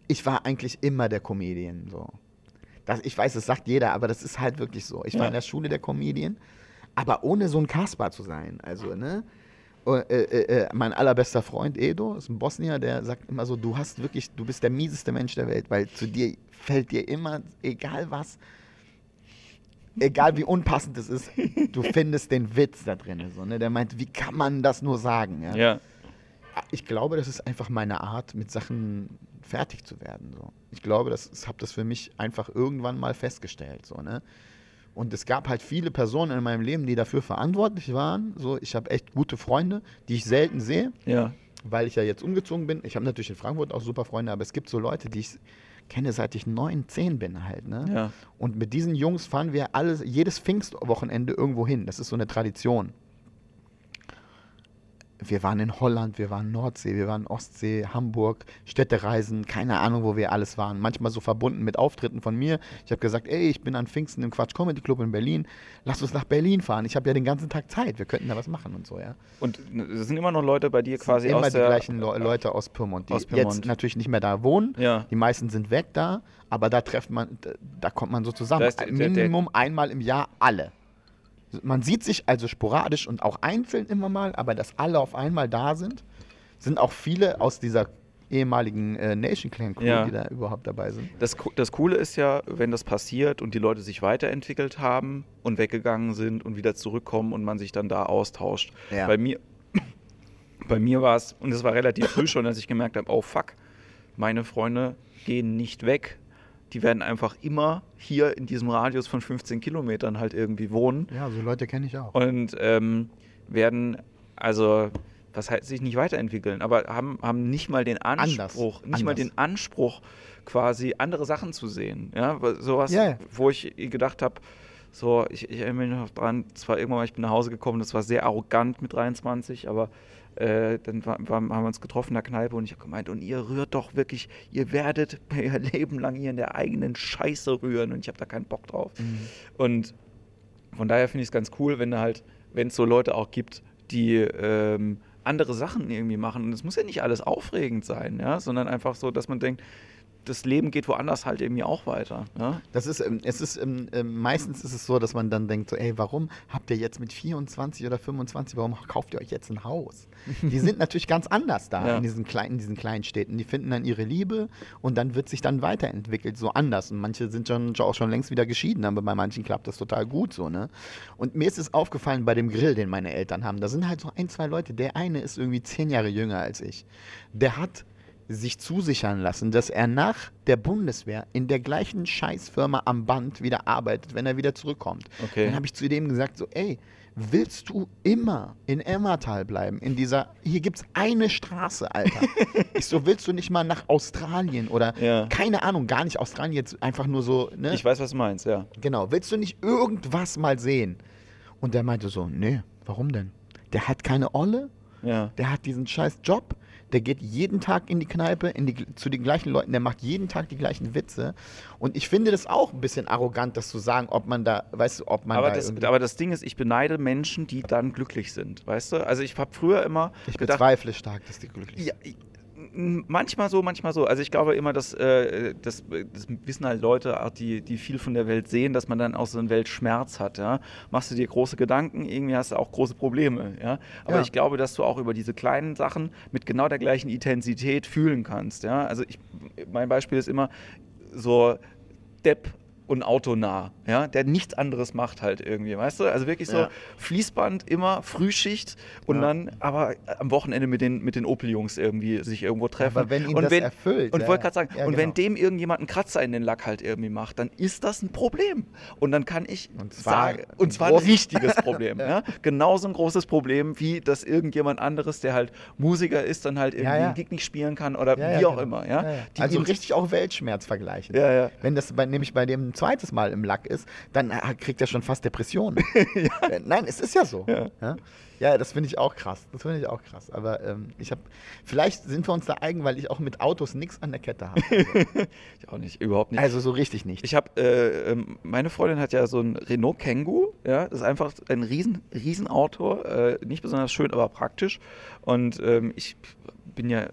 Ich war eigentlich immer der Comedian. So. Das, ich weiß, das sagt jeder, aber das ist halt wirklich so. Ich war Ja. in der Schule der Comedian, aber ohne so ein Kasper zu sein. Also, ne? Äh, äh, äh, mein allerbester Freund Edo ist ein Bosnier, der sagt immer so, du hast wirklich, du bist der mieseste Mensch der Welt, weil zu dir fällt dir immer, egal was, egal wie unpassend es ist, du findest den Witz da drin. So, ne? Der meint, wie kann man das nur sagen? Ja? Ja. Ich glaube, das ist einfach meine Art, mit Sachen fertig zu werden. So. Ich glaube, das, ich habe das für mich einfach irgendwann mal festgestellt. So, ne? Und es gab halt viele Personen in meinem Leben, die dafür verantwortlich waren. So, ich habe echt gute Freunde, die ich selten sehe, Ja. weil ich ja jetzt umgezogen bin. Ich habe natürlich in Frankfurt auch super Freunde, aber es gibt so Leute, die ich kenne, seit ich neun, zehn bin halt. Ne? Ja. Und mit diesen Jungs fahren wir alles, jedes Pfingstwochenende irgendwo hin. Das ist so eine Tradition. Wir waren in Holland, wir waren Nordsee, wir waren Ostsee, Hamburg, Städtereisen, keine Ahnung, wo wir alles waren. Manchmal so verbunden mit Auftritten von mir. Ich habe gesagt, ey, ich bin an Pfingsten im Quatsch Comedy Club in Berlin. Lass uns nach Berlin fahren. Ich habe ja den ganzen Tag Zeit. Wir könnten da was machen und so, ja. Und es sind immer noch Leute bei dir quasi immer aus die gleichen Le Leute aus Pyrmont, die aus Pyrmont. jetzt natürlich nicht mehr da wohnen. Ja. Die meisten sind weg da, aber da trifft man, da, kommt man so zusammen. Ist der- der- Minimum einmal im Jahr alle. Man sieht sich also sporadisch und auch einzeln immer mal, aber dass alle auf einmal da sind, sind auch viele aus dieser ehemaligen äh, Nation Clan Crew, Ja. die da überhaupt dabei sind. Das, das Coole ist ja, wenn das passiert und die Leute sich weiterentwickelt haben und weggegangen sind und wieder zurückkommen und man sich dann da austauscht. Ja. Bei mir, bei mir war es, und es war relativ früh schon, als ich gemerkt habe, oh fuck, meine Freunde gehen nicht weg. Die werden einfach immer hier in diesem Radius von 15 Kilometern halt irgendwie wohnen Ja, so Leute kenne ich auch. und ähm, werden, also, was heißt sich nicht weiterentwickeln, aber haben, haben nicht mal den Anspruch, nicht mal Anders. den Anspruch, quasi andere Sachen zu sehen. Ja, sowas, ja. wo ich gedacht habe, so, ich, ich erinnere mich noch dran, zwar irgendwann mal, ich bin nach Hause gekommen, das war sehr arrogant mit 23, aber äh, dann war, war, haben wir uns getroffen in der Kneipe und ich habe gemeint, und ihr rührt doch wirklich, ihr werdet euer Leben lang hier in der eigenen Scheiße rühren und ich habe da keinen Bock drauf. Mhm. Und von daher finde ich es ganz cool, wenn da halt, wenn es so Leute auch gibt, die ähm, andere Sachen irgendwie machen. Und es muss ja nicht alles aufregend sein, ja, sondern einfach so, dass man denkt, das Leben geht woanders halt irgendwie auch weiter. Ja? Das ist, ähm, es ist, ähm, ähm, meistens ist es so, dass man dann denkt so, ey, warum habt ihr jetzt mit 24 oder 25, warum kauft ihr euch jetzt ein Haus? Die sind natürlich ganz anders da Ja. in, diesen kleinen, in diesen kleinen Städten. Die finden dann ihre Liebe und dann wird sich dann weiterentwickelt, so anders. Und manche sind schon, auch schon längst wieder geschieden, aber bei manchen klappt das total gut so, ne? Und mir ist es aufgefallen bei dem Grill, den meine Eltern haben, da sind halt so ein, zwei Leute. Der eine ist irgendwie zehn Jahre jünger als ich. Der hat sich zusichern lassen, dass er nach der Bundeswehr in der gleichen Scheißfirma am Band wieder arbeitet, wenn er wieder zurückkommt. Okay. Dann habe ich zu dem gesagt, so, ey, willst du immer in Emmertal bleiben? In dieser, hier gibt es eine Straße, Alter. ich so, willst du nicht mal nach Australien oder, Ja. keine Ahnung, gar nicht Australien, jetzt einfach nur so, ne? Ich weiß, was du meinst, ja. Genau, willst du nicht irgendwas mal sehen? Und der meinte so, nee, warum denn? Der hat keine Olle, Ja. der hat diesen scheiß Job, der geht jeden Tag in die Kneipe, in die, zu den gleichen Leuten, der macht jeden Tag die gleichen Witze. Und ich finde das auch ein bisschen arrogant, das zu sagen, ob man da, weißt du, ob man Aber da das, aber das Ding ist, ich beneide Menschen, die dann glücklich sind, weißt du? Also ich habe früher immer ich gedacht, bezweifle stark, dass die glücklich sind. Ja, manchmal so, manchmal so. Also ich glaube immer, dass äh, das, das wissen halt Leute, auch die, die viel von der Welt sehen, dass man dann auch so einen Weltschmerz hat. Ja? Machst du dir große Gedanken, irgendwie hast du auch große Probleme. Ja? Aber Ja. ich glaube, dass du auch über diese kleinen Sachen mit genau der gleichen Intensität fühlen kannst. Ja? Also ich, mein Beispiel ist immer so Depp und autonah, ja, der nichts anderes macht halt irgendwie, weißt du? Also wirklich so Ja. Fließband, immer Frühschicht und Ja. dann aber am Wochenende mit den, mit den Opel-Jungs irgendwie sich irgendwo treffen. Aber wenn ihn und das wenn, erfüllt, Und ja, wollte gerade sagen, und genau. wenn dem irgendjemand einen Kratzer in den Lack halt irgendwie macht, dann ist das ein Problem. Und dann kann ich Und zwar sagen, und ein zwar ein richtiges Problem, ja. Genauso ein großes Problem, wie dass irgendjemand anderes, der halt Musiker ist, dann halt irgendwie einen Gig nicht spielen kann oder wie auch genau. immer, ja. Die also richtig auch Weltschmerz vergleichen. Ja, ja. Wenn das bei, nämlich bei dem zweites Mal im Lack ist, dann äh, kriegt er schon fast Depressionen. Äh, Nein, es ist ja so. Ja. Ja, ja das finde ich auch krass. Das finde ich auch krass. Aber ähm, ich habe, vielleicht sind wir uns da eigen, weil ich auch mit Autos nichts an der Kette habe. Ich auch nicht, überhaupt nicht. Also so richtig nicht. Ich habe, äh, ähm, meine Freundin hat ja so ein Renault Kangoo, ja, das ist einfach ein riesen, riesen Auto, äh, nicht besonders schön, aber praktisch. Und ähm, ich bin ja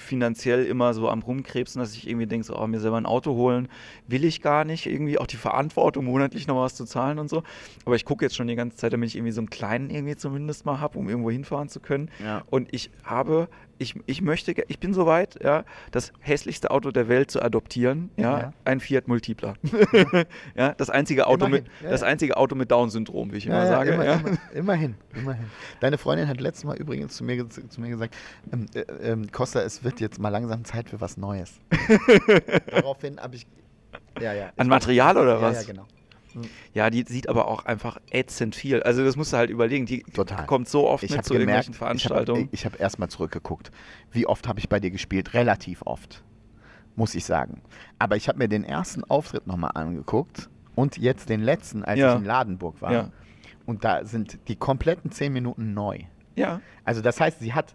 finanziell immer so am rumkrebsen, dass ich irgendwie denke, so, oh, mir selber ein Auto holen will ich gar nicht, irgendwie auch die Verantwortung monatlich noch was zu zahlen und so. Aber ich gucke jetzt schon die ganze Zeit, damit ich irgendwie so einen kleinen irgendwie zumindest mal habe, um irgendwo hinfahren zu können. Ja. Und ich habe, ich, ich möchte, ich bin soweit, ja, das hässlichste Auto der Welt zu adoptieren, ja, Ja. ein Fiat Multipla. ja, das einzige Auto Immerhin, mit, ja, das ja. einzige Auto mit Down-Syndrom, wie ich immer Ja, ja, sage. immer, ja. immer, immerhin, immerhin. Deine Freundin hat letztes Mal übrigens zu mir, zu mir gesagt, ähm, äh, ähm, Costa, es wird jetzt mal langsam Zeit für was Neues. Daraufhin habe ich, ja, ja. An Material oder ja, was? Ja, genau. Ja, die sieht aber auch einfach ätzend viel. Also das musst du halt überlegen. Die Total. kommt so oft Ich mit habe zu gemerkt, irgendwelchen ich habe Veranstaltungen. ich hab erstmal zurückgeguckt. Wie oft habe ich bei dir gespielt? Relativ oft, muss ich sagen. Aber ich habe mir den ersten Auftritt nochmal angeguckt und jetzt den letzten, als Ja. ich in Ladenburg war. Ja. Und da sind die kompletten zehn Minuten neu. ja, Also das heißt, sie hat,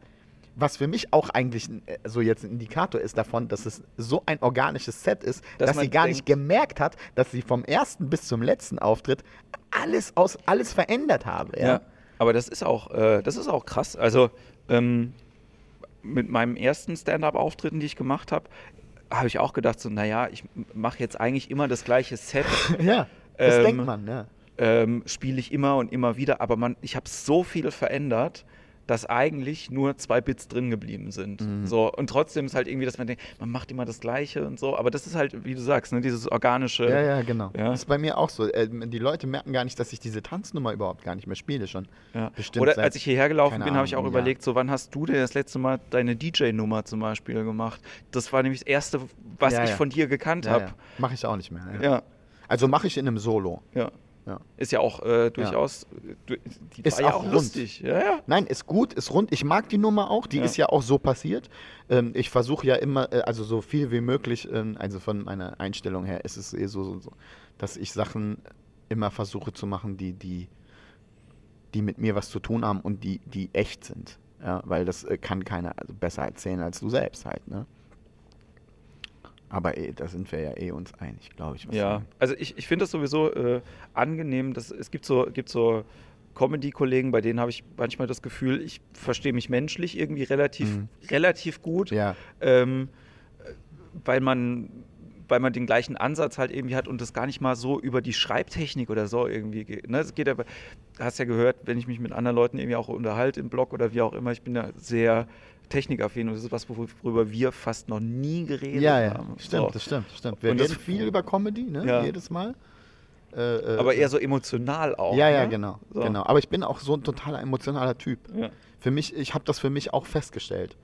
was für mich auch eigentlich äh, so jetzt ein Indikator ist davon, dass es so ein organisches Set ist, Dass dass, sie gar nicht denkt- gemerkt hat, dass sie vom ersten bis zum letzten Auftritt alles aus alles verändert habe. Ja. Ja, aber das ist auch, äh, das ist auch krass. Also ähm, mit meinem ersten Stand-up-Auftritten, die ich gemacht habe, habe ich auch gedacht, so, naja, ich mache jetzt eigentlich immer das gleiche Set, Ja, das Ähm, denkt man, ja. ähm, spiele ich immer und immer wieder, aber man, ich habe so viel verändert, dass eigentlich nur zwei Bits drin geblieben sind. Mhm. So, und trotzdem ist halt irgendwie, dass man denkt, man macht immer das Gleiche und so, aber das ist halt, wie du sagst, ne, dieses organische. Ja, ja, genau. Ja. Das ist bei mir auch so. Äh, Die Leute merken gar nicht, dass ich diese Tanznummer überhaupt gar nicht mehr spiele schon. Ja. Bestimmt Oder als ich hierher gelaufen bin, habe ich auch ja. überlegt, so wann hast du denn das letzte Mal deine DJ-Nummer zum Beispiel gemacht? Das war nämlich das erste, was ich von dir gekannt habe. Mache ich auch nicht mehr. Also mache ich in einem Solo. ja, Ja. Ist ja auch äh, durchaus, du- die Ist ja auch rund. lustig. Ja, ja. Nein, ist gut, ist rund. Ich mag die Nummer auch. Die Ja. ist ja auch so passiert. Ähm, ich versuche ja immer, äh, also so viel wie möglich, ähm, also von meiner Einstellung her ist es eh so, so, so dass ich Sachen immer versuche zu machen, die, die, die mit mir was zu tun haben und die, die echt sind. Ja, weil das äh, kann keiner also besser erzählen als du selbst halt, ne? Aber eh, da sind wir ja eh uns einig, glaube ich. Ja, also ich, ich finde das sowieso äh, angenehm. Dass, es gibt so, gibt so Comedy-Kollegen, bei denen habe ich manchmal das Gefühl, ich verstehe mich menschlich irgendwie relativ, Mhm. relativ gut. Ja, ähm, äh, weil man weil man den gleichen Ansatz halt irgendwie hat und das gar nicht mal so über die Schreibtechnik oder so irgendwie geht. Ne? Es geht aber, hast ja gehört, wenn ich mich mit anderen Leuten irgendwie auch unterhalte im Blog oder wie auch immer, ich bin da sehr technikaffin und das ist was, worüber wir fast noch nie geredet ja, ja. haben. Stimmt, So. das stimmt, das stimmt. Wir Und das- reden viel über Comedy, ne? Ja. Jedes Mal. Äh, äh, Aber eher so emotional auch. Ja, ja, ne? genau, So. genau. Aber ich bin auch so ein totaler emotionaler Typ. Ja. Für mich, ich habe das für mich auch festgestellt.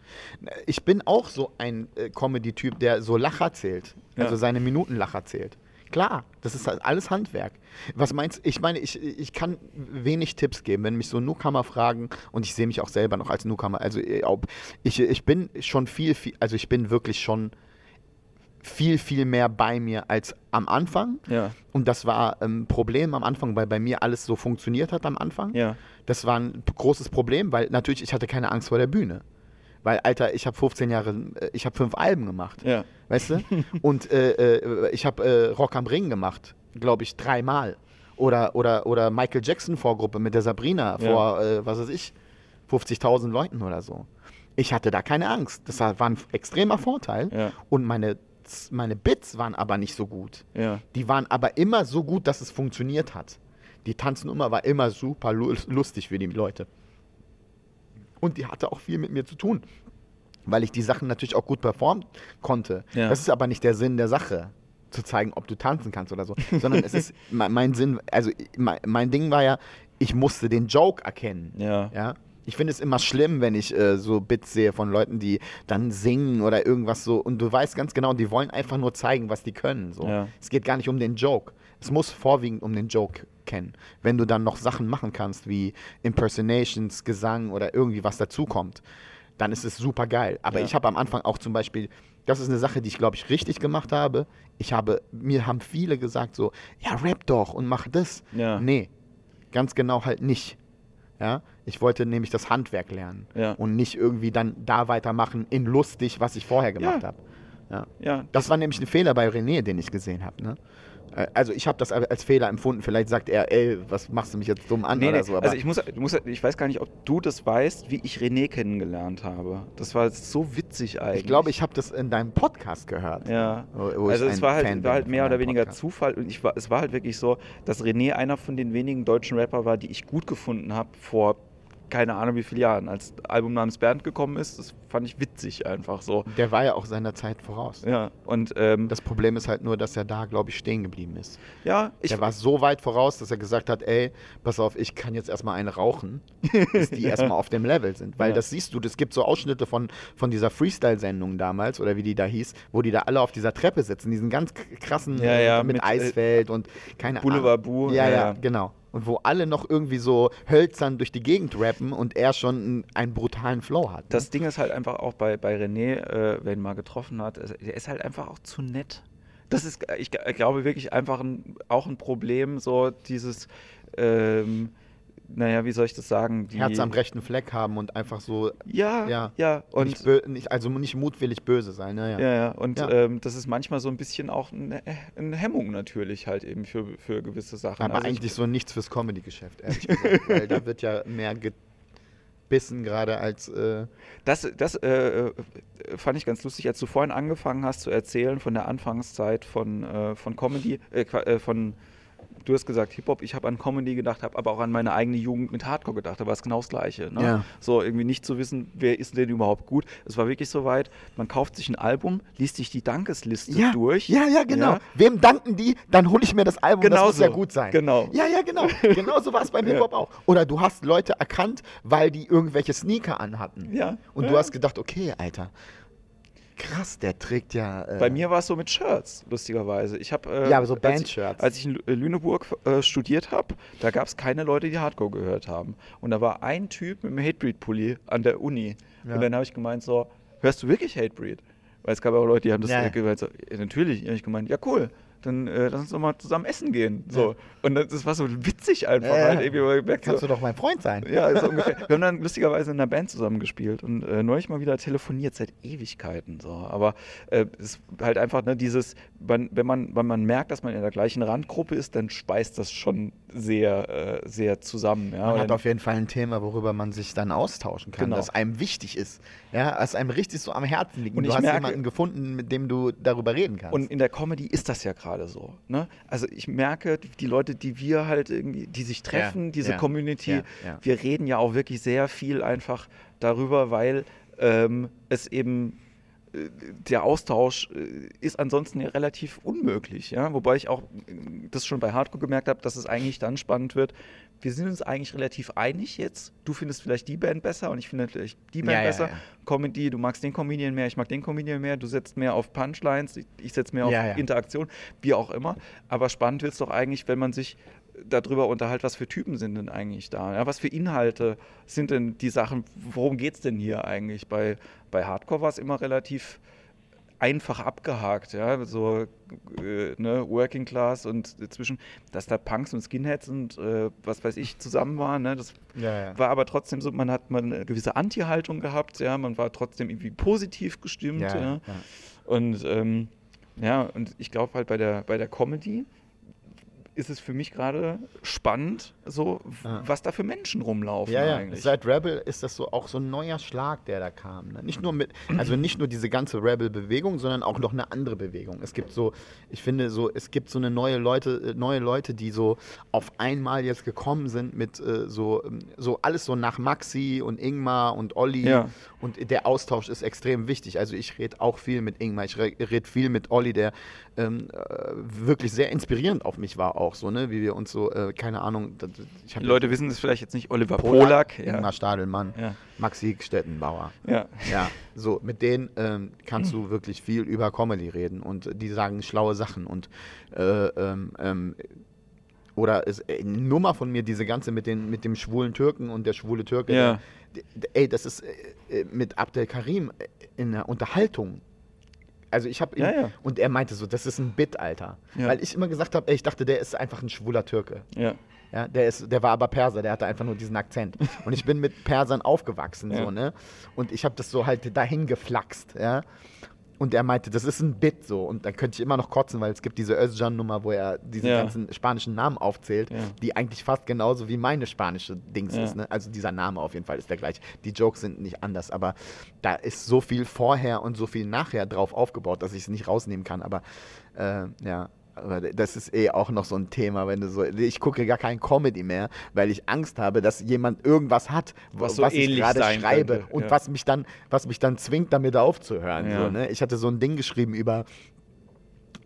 Ich bin auch so ein äh, Comedy-Typ, der so Lacher zählt. Ja. Also seine Minutenlacher zählt. Klar, das ist halt alles Handwerk. Was meinst du? Ich meine, ich, ich kann wenig Tipps geben, wenn mich so Newcomer fragen und ich sehe mich auch selber noch als Newcomer. Also äh, ich, ich bin schon viel, viel, also ich bin wirklich schon viel, viel mehr bei mir als am Anfang. Ja, Und das war ein Problem am Anfang, weil bei mir alles so funktioniert hat am Anfang. ja, Das war ein großes Problem, weil natürlich ich hatte keine Angst vor der Bühne. Weil, Alter, ich habe 15 Jahre, äh, ich habe fünf Alben gemacht, ja. weißt du? Und äh, äh, ich habe äh, Rock am Ring gemacht, glaube ich, dreimal. Oder, oder, oder Michael Jackson Vorgruppe mit der Sabrina Ja. vor, äh, was weiß ich, 50.000 Leuten oder so. Ich hatte da keine Angst. Das war ein extremer Vorteil. Ja. Und meine, meine Bits waren aber nicht so gut. Ja, Die waren aber immer so gut, dass es funktioniert hat. Die Tanznummer war immer super lu- lustig für die Leute. Und die hatte auch viel mit mir zu tun, weil ich die Sachen natürlich auch gut performen konnte. Ja. Das ist aber nicht der Sinn der Sache. zu zeigen, ob du tanzen kannst oder so, sondern es ist mein, mein Sinn, also mein, mein Ding war ja, ich musste den Joke erkennen. Ja. Ja. Ich finde es immer schlimm, wenn ich äh, so Bits sehe von Leuten, die dann singen oder irgendwas so und du weißt ganz genau, die wollen einfach nur zeigen, was die können. So. Ja. Es geht gar nicht um den Joke. Es muss vorwiegend um den Joke kennen. Wenn du dann noch Sachen machen kannst, wie Impersonations, Gesang oder irgendwie was dazukommt, dann ist es super geil. Aber Ja. ich habe am Anfang auch zum Beispiel, das ist eine Sache, die ich glaube ich richtig gemacht habe. Ich habe, mir haben viele gesagt so, ja, rap doch und mach das. Ja. Nee, ganz genau halt nicht. Ja, ich wollte nämlich das Handwerk lernen Ja. und nicht irgendwie dann da weitermachen in lustig, was ich vorher gemacht Ja. habe. Ja. Ja, Das war nämlich ein Fehler bei René, den ich gesehen habe. Ne? Äh, Also ich habe das als Fehler empfunden. Vielleicht sagt er, ey, was machst du mich jetzt dumm an Nee, oder so. Also ich muss, du musst, ich weiß gar nicht, ob du das weißt, wie ich René kennengelernt habe. Das war so witzig eigentlich. ich glaube, ich habe das in deinem Podcast gehört. Ja. Also es war halt, war halt mehr oder weniger Podcast. Zufall und ich war, es war halt wirklich so, dass René einer von den wenigen deutschen Rapper war, die ich gut gefunden habe vor keine Ahnung wie vielen Jahren, als Album namens Bernd gekommen ist. Das fand ich witzig einfach so. Der war ja auch seiner Zeit voraus. Ja, und ähm, Das Problem ist halt nur, dass er da, glaube ich, stehen geblieben ist. ja, ich, der war so weit voraus, dass er gesagt hat, ey, pass auf, ich kann jetzt erstmal eine rauchen, bis die erstmal auf dem Level sind. Weil Ja. das siehst du, es gibt so Ausschnitte von, von dieser Freestyle-Sendung damals, oder wie die da hieß, wo die da alle auf dieser Treppe sitzen, diesen ganz krassen Ja, äh, ja, mit, mit, äh, Eisfeld und keine Boulevard Ahnung. Ja, ja, ja, ja. genau. Und wo alle noch irgendwie so hölzern durch die Gegend rappen und er schon einen, einen brutalen Flow hat. Ne? das Ding ist halt einfach auch bei, bei René, äh, wer ihn mal getroffen hat, also, der ist halt einfach auch zu nett. Das ist, ich g- glaube, wirklich einfach ein, auch ein Problem, so dieses, ähm, naja, wie soll ich das sagen? Die, Herz am rechten Fleck haben und einfach so Ja, Ja. ja, und nicht, bö- nicht, also nicht mutwillig böse sein. Ne? Ja. Ja, und Ja. Ähm, das ist manchmal so ein bisschen auch eine, eine Hemmung natürlich halt eben für, für gewisse Sachen. Aber Also ich- eigentlich so nichts fürs Comedy-Geschäft, ehrlich gesagt. weil da wird ja mehr gebissen gerade als. Äh, Das, das äh, äh, fand ich ganz lustig, als du vorhin angefangen hast zu erzählen von der Anfangszeit von, äh, von Comedy, äh, äh, von, du hast gesagt Hip-Hop, ich habe an Comedy gedacht, habe aber auch an meine eigene Jugend mit Hardcore gedacht, da war es genau das Gleiche. Ne? Ja. So irgendwie nicht zu wissen, wer ist denn überhaupt gut. Es war wirklich so weit, man kauft sich ein Album, liest sich die Dankesliste ja, durch. ja, ja, genau. Ja? Wem danken die? Dann hole ich mir das Album, Genau das muss ja so. gut sein. Genau. Ja, ja, genau. Genau so war es beim Hip-Hop auch. Oder du hast Leute erkannt, weil die irgendwelche Sneaker anhatten. Ja. Und Ja. du hast gedacht, okay, Alter, krass, der trägt ja. Äh, Bei mir war es so mit Shirts, lustigerweise. Ich habe äh, Ja, aber so Bandshirts. Als ich in äh, Lüneburg äh, studiert habe, da gab es keine Leute, die Hardcore gehört haben. Und da war ein Typ mit einem Hatebreed-Pulli an der Uni. Ja. Und dann habe ich gemeint so, hörst du wirklich Hatebreed? Weil es gab auch Leute, die haben das Ja. äh, gemeint so, ja, natürlich. Und ich gemeint, ja cool. Dann äh, lass uns doch mal zusammen essen gehen. So. Und das, war so witzig einfach. Ja. Halt, irgendwie, weil ich gemerkt Kannst so, du doch mein Freund sein. ja, so ungefähr. Wir haben dann lustigerweise in einer Band zusammengespielt und äh, neulich mal wieder telefoniert seit Ewigkeiten. So. Aber äh, es ist halt einfach ne, dieses, man, wenn, man, wenn man merkt, dass man in der gleichen Randgruppe ist, dann speist das schon sehr, äh, sehr zusammen. Ja? Man Und hat auf jeden Fall ein Thema, worüber man sich dann austauschen kann, Genau. das einem wichtig ist. Ja, das einem richtig so am Herzen liegt. Und du ich hast merke- jemanden gefunden, mit dem du darüber reden kannst. Und in der Comedy ist das ja gerade so. Ne? Also ich merke, die- die Leute, die wir halt irgendwie, die sich treffen, Ja, diese ja, Community, ja, wir reden ja auch wirklich sehr viel einfach darüber, weil ähm, es eben äh, der Austausch äh, ist ansonsten ja relativ unmöglich, ja. Wobei ich auch äh, das schon bei Hardcore gemerkt habe, dass es eigentlich dann spannend wird. Wir sind uns eigentlich relativ einig jetzt. Du findest vielleicht die Band besser und ich finde vielleicht die Band Ja, ja, besser. ja. Comedy, du magst den Comedian mehr, ich mag den Comedian mehr, du setzt mehr auf Punchlines, ich, setze mehr auf Ja, ja. Interaktion, wie auch immer. Aber spannend wird es doch eigentlich, wenn man sich darüber unterhält, was für Typen sind denn eigentlich da? Ja, was für Inhalte sind denn die Sachen, worum geht es denn hier eigentlich? Bei, bei Hardcore war es immer relativ einfach abgehakt, ja, so äh, ne, Working Class und zwischen, dass da Punks und Skinheads und äh, was weiß ich zusammen waren, ne, das ja, ja. war aber trotzdem so, man hat mal eine gewisse Anti-Haltung gehabt, ja, man war trotzdem irgendwie positiv gestimmt, Ja, ja. ja, ja. Und ähm, ja, und ich glaube halt bei der, bei der Comedy ist es für mich gerade spannend, so Ja. was da für Menschen rumlaufen Ja, ja. eigentlich. Seit Rebel ist das so auch so ein neuer Schlag, der da kam. Ne? Nicht nur mit, also nicht nur diese ganze Rebel-Bewegung, sondern auch noch eine andere Bewegung. Es gibt so, ich finde so, es gibt so eine neue Leute, äh, neue Leute, die so auf einmal jetzt gekommen sind mit äh, so, ähm, so alles so nach Maxi und Ingmar und Olli. Ja. Und der Austausch ist extrem wichtig. Also ich rede auch viel mit Ingmar, ich re- rede viel mit Olli, der ähm, äh, wirklich sehr inspirierend auf mich war auch so, ne? Wie wir uns so, äh, keine Ahnung, das- ich hab Leute wissen es vielleicht jetzt nicht, Oliver Polak. Ingmar Ja. Stadelmann, Ja. Maxi Stettenbauer. Ja. Ja, so, mit denen ähm, kannst du wirklich viel über Comedy reden und die sagen schlaue Sachen und äh, ähm, ähm, oder ist, äh, eine Nummer von mir, diese ganze mit, den, mit dem schwulen Türken und der schwule Türke. Ja. Der, ey, das ist äh, äh, mit Abdel Karim in der Unterhaltung. Also ich habe Ja, ja. und er meinte so, das ist ein Bit, Alter. Ja. Weil ich immer gesagt habe, ich dachte, der ist einfach ein schwuler Türke. Ja. Ja, der, ist, der war aber Perser, der hatte einfach nur diesen Akzent. Und ich bin mit Persern aufgewachsen, so, ne? Und ich habe das so halt dahin geflaxt, ja. Und er meinte, das ist ein Bit so. Und dann könnte ich immer noch kotzen, weil es gibt diese Özcan-Nummer, wo er diese Ja. ganzen spanischen Namen aufzählt, Ja. die eigentlich fast genauso wie meine spanische Dings Ja. ist. Ne? Also dieser Name auf jeden Fall ist der gleich. Die Jokes sind nicht anders, aber da ist so viel vorher und so viel nachher drauf aufgebaut, dass ich es nicht rausnehmen kann. Aber äh, ja. Aber das ist eh auch noch so ein Thema, wenn du so. Ich gucke gar kein Comedy mehr, weil ich Angst habe, dass jemand irgendwas hat, Was was, so ich ähnlich gerade schreibe könnte, und ja. was mich dann, was mich dann zwingt, damit aufzuhören. Ja. So, ne? Ich hatte so ein Ding geschrieben über,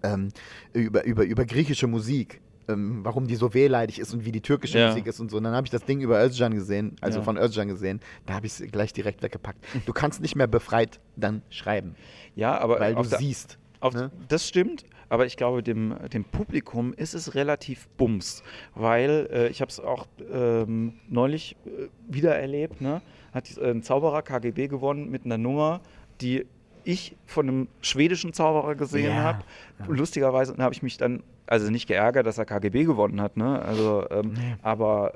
ähm, über, über, über griechische Musik. Ähm, warum die so wehleidig ist und wie die türkische Ja. Musik ist und so. Und dann habe ich das Ding über Özcan gesehen, also Ja. von Özcan gesehen. Da habe ich es gleich direkt weggepackt. Du kannst nicht mehr befreit dann schreiben, ja, aber weil du siehst. Auf, ne? Das stimmt, aber ich glaube, dem, dem Publikum ist es relativ bums, weil äh, ich habe es auch ähm, neulich äh, wieder erlebt, ne? hat äh, ein Zauberer KGB gewonnen mit einer Nummer, die ich von einem schwedischen Zauberer gesehen Ja, habe. Lustigerweise habe ich mich dann, also nicht geärgert, dass er KGB gewonnen hat, ne? also, ähm, Nee. aber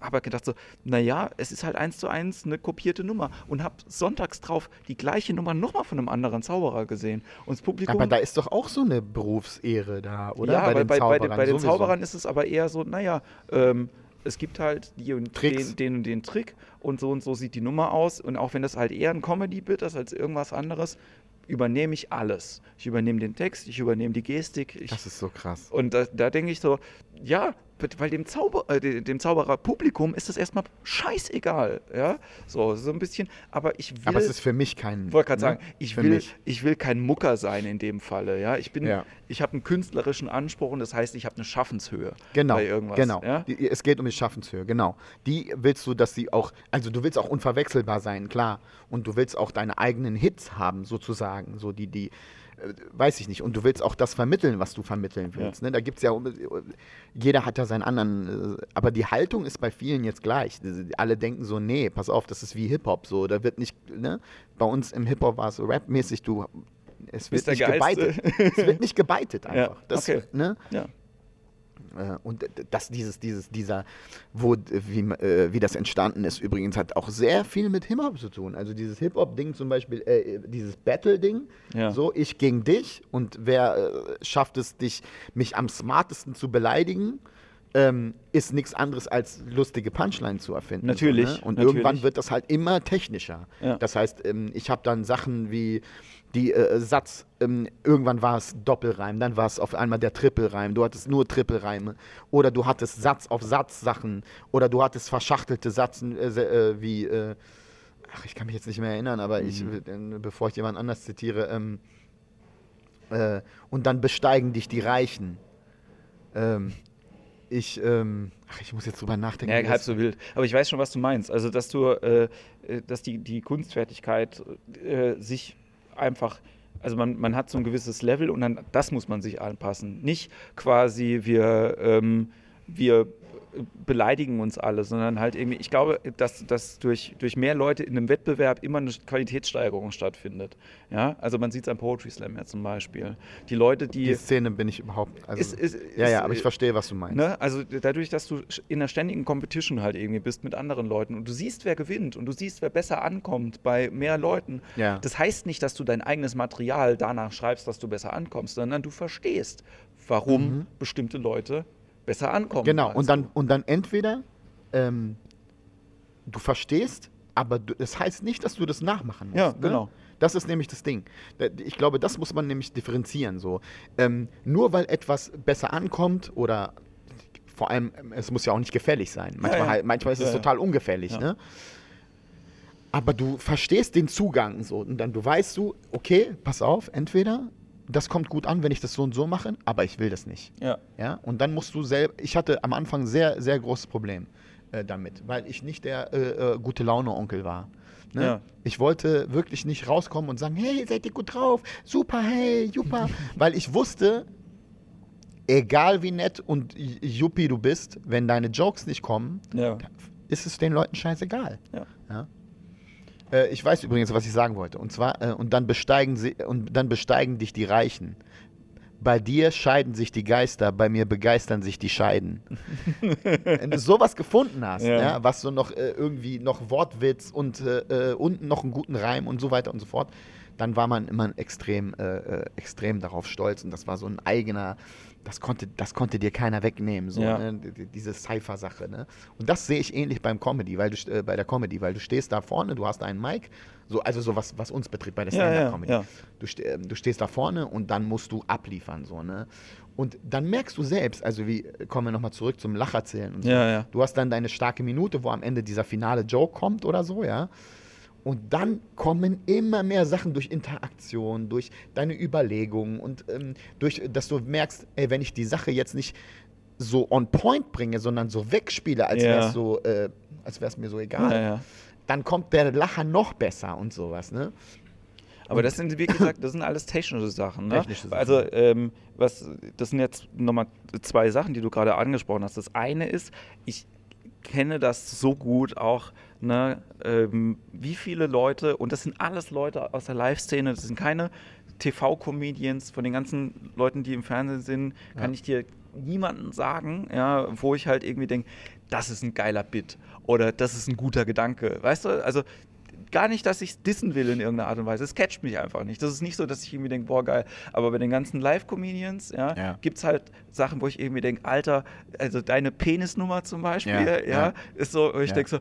aber gedacht so, naja, es ist halt eins zu eins eine kopierte Nummer und habe sonntags drauf die gleiche Nummer nochmal von einem anderen Zauberer gesehen. Und das Publikum. Aber da ist doch auch so eine Berufsehre da, oder? ja, bei, bei, bei, den, bei den. Zauberern ist es aber eher so, naja, ähm, es gibt halt die und den, den und den Trick und so und so sieht die Nummer aus. Und auch wenn das halt eher ein Comedy-Bit ist als irgendwas anderes, übernehme ich alles. Ich übernehme den Text, ich übernehme die Gestik. Das ist so krass. und da, da denke ich so, ja, weil dem, Zauber, äh, de- dem Zauberer Publikum ist das erstmal scheißegal. Ja, so, so ein bisschen. Aber ich will. Aber es ist für mich kein. wollte gerade ne? sagen, ich will, mich. ich will kein Mucker sein in dem Falle. Ja, ich bin, Ja. ich habe einen künstlerischen Anspruch und das heißt, ich habe eine Schaffenshöhe Genau, bei irgendwas. genau. Ja? Die, es geht um die Schaffenshöhe, genau. Die willst du, dass sie auch, also du willst auch unverwechselbar sein, klar. Und du willst auch deine eigenen Hits haben, sozusagen. So die, die, weiß ich nicht. Und du willst auch das vermitteln, was du vermitteln willst. Ne? Da gibt es ja, jeder hat ja seinen anderen, äh, aber die Haltung ist bei vielen jetzt gleich. Alle denken so, nee, pass auf, das ist wie Hip-Hop, so, da wird nicht, ne? Bei uns im Hip-Hop war es so rapmäßig, du, es wird Bist der nicht gebeitet. Es wird nicht gebeitet Ja, einfach. Das, okay. ne? ja. Äh, Und das, dieses, dieses, dieser, wo, wie, äh, wie das entstanden ist, übrigens, hat auch sehr viel mit Hip-Hop zu tun. Also dieses Hip-Hop-Ding zum Beispiel, äh, dieses Battle-Ding, Ja. so ich gegen dich und wer äh, schafft es, dich, mich am smartesten zu beleidigen, ähm, ist nichts anderes als lustige Punchline zu erfinden. Natürlich, So, ne? Und natürlich. irgendwann wird das halt immer technischer. Ja. Das heißt, ähm, ich habe dann Sachen wie die äh, Satz, ähm, irgendwann war es Doppelreim, dann war es auf einmal der Trippelreim, du hattest nur Trippelreime oder du hattest Satz auf Satz Sachen oder du hattest verschachtelte Satzen äh, äh, wie, äh, ach, ich kann mich jetzt nicht mehr erinnern, aber ich, Mhm. äh, bevor ich jemand anders zitiere, ähm, äh, und dann besteigen dich die Reichen. Ähm, ich, ähm, ach, ich muss jetzt drüber nachdenken. Ja, halb so wild. Aber ich weiß schon, was du meinst. Also, dass du, äh, äh, dass die, die Kunstfertigkeit äh, sich einfach, also man, man hat so ein gewisses Level und dann das muss man sich anpassen. Nicht quasi wir, ähm, wir beleidigen uns alle, sondern halt irgendwie, ich glaube, dass, dass durch, durch mehr Leute in einem Wettbewerb immer eine Qualitätssteigerung stattfindet. Ja, also man sieht es am Poetry Slam ja zum Beispiel. Die Leute, die, Die Szene bin ich überhaupt. Also, Ist- ist- ja, ja, aber ich verstehe, was du meinst. Ne? Also dadurch, dass du in einer ständigen Competition halt irgendwie bist mit anderen Leuten und du siehst, wer gewinnt und du siehst, wer besser ankommt bei mehr Leuten. Ja. Das heißt nicht, dass du dein eigenes Material danach schreibst, dass du besser ankommst, sondern du verstehst, warum Mhm. bestimmte Leute besser ankommen. Genau, und dann, und dann entweder ähm, du verstehst, aber du, das heißt nicht, dass du das nachmachen musst. Ja, ne? genau. Das ist nämlich das Ding. Ich glaube, das muss man nämlich differenzieren. So. Ähm, nur weil etwas besser ankommt oder vor allem, ähm, es muss ja auch nicht gefährlich sein. Manchmal, ja. Halt, manchmal ist Ja, es ja. total ungefährlich. Ja. Ne? Aber du verstehst den Zugang so und dann du weißt du, okay, pass auf, entweder das kommt gut an, wenn ich das so und so mache, aber ich will das nicht. Ja. Ja, und dann musst du selber. Ich hatte am Anfang ein sehr, sehr großes Problem äh, damit, weil ich nicht der äh, äh, gute Laune-Onkel war. Ne? Ja. Ich wollte wirklich nicht rauskommen und sagen, hey, seid ihr gut drauf? Super, hey, super. weil ich wusste, egal wie nett und juppie du bist, wenn deine Jokes nicht kommen, Ja. ist es den Leuten scheißegal. Ja. Äh, ich weiß übrigens, was ich sagen wollte. Und zwar, äh, und dann besteigen sie, und dann besteigen dich die Reichen. Bei dir scheiden sich die Geister, bei mir begeistern sich die Scheiden. Wenn du sowas gefunden hast, Ja. ja. was so noch äh, irgendwie noch Wortwitz und äh, äh, unten noch einen guten Reim und so weiter und so fort, dann war man immer extrem, äh, extrem darauf stolz und das war so ein eigener, das konnte, das konnte dir keiner wegnehmen, so, Ja. ne? Diese Cypher-Sache. Ne? Und das sehe ich ähnlich beim Comedy, weil du äh, bei der Comedy, weil du stehst da vorne, du hast einen Mic, so, also so was, was uns betrifft bei der Ja, ja, Stand-Up-Comedy. ja. Du, ste ähm, du stehst da vorne und dann musst du abliefern, so, ne? Und dann merkst du selbst, also wie, kommen wir nochmal zurück zum Lacherzählen und so. Ja, ja. Du hast dann deine starke Minute, wo am Ende dieser finale Joke kommt oder so, ja. Und dann kommen immer mehr Sachen durch Interaktion, durch deine Überlegungen und ähm, durch, dass du merkst, ey, wenn ich die Sache jetzt nicht so on point bringe, sondern so wegspiele, als Ja. wäre es so, äh, als wäre es mir so egal, Ja, ja. dann kommt der Lacher noch besser und sowas, ne? Aber das sind, wie gesagt, das sind alles technische Sachen. Ne? Technische Sachen. Also, ähm, was, das sind jetzt nochmal zwei Sachen, die du gerade angesprochen hast. Das eine ist, ich kenne das so gut auch, ne, ähm, wie viele Leute, und das sind alles Leute aus der Live-Szene, das sind keine TV-Comedians, von den ganzen Leuten, die im Fernsehen sind, kann Ja. ich dir niemanden sagen, ja, wo ich halt irgendwie denke, das ist ein geiler Bit oder das ist ein guter Gedanke. Weißt du, also gar nicht, dass ich es dissen will in irgendeiner Art und Weise. Es catcht mich einfach nicht. Das ist nicht so, dass ich irgendwie denke, boah, geil. Aber bei den ganzen Live-Comedians, ja, Ja. gibt es halt Sachen, wo ich irgendwie denke, Alter, also deine Penisnummer zum Beispiel, ja, Ja, ist so, wo ich denke so,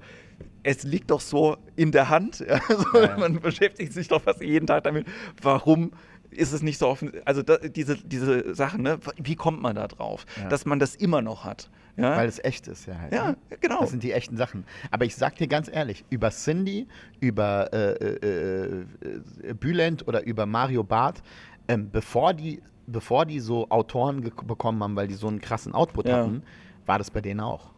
es liegt doch so in der Hand. Ja, so, Ja, ja. Man beschäftigt sich doch fast jeden Tag damit. Warum ist es nicht so offen? Also da, diese, diese Sachen, ne? wie kommt man da drauf, Ja. dass man das immer noch hat? Ja, Weil es echt ist, ja halt. ja ne? genau. Das sind die echten Sachen. Aber ich sag dir ganz ehrlich, über Cindy, über äh, äh, äh, Bülent oder über Mario Barth, ähm, bevor, die, bevor die so Autoren bekommen haben, weil die so einen krassen Output Ja. hatten, war das bei denen auch.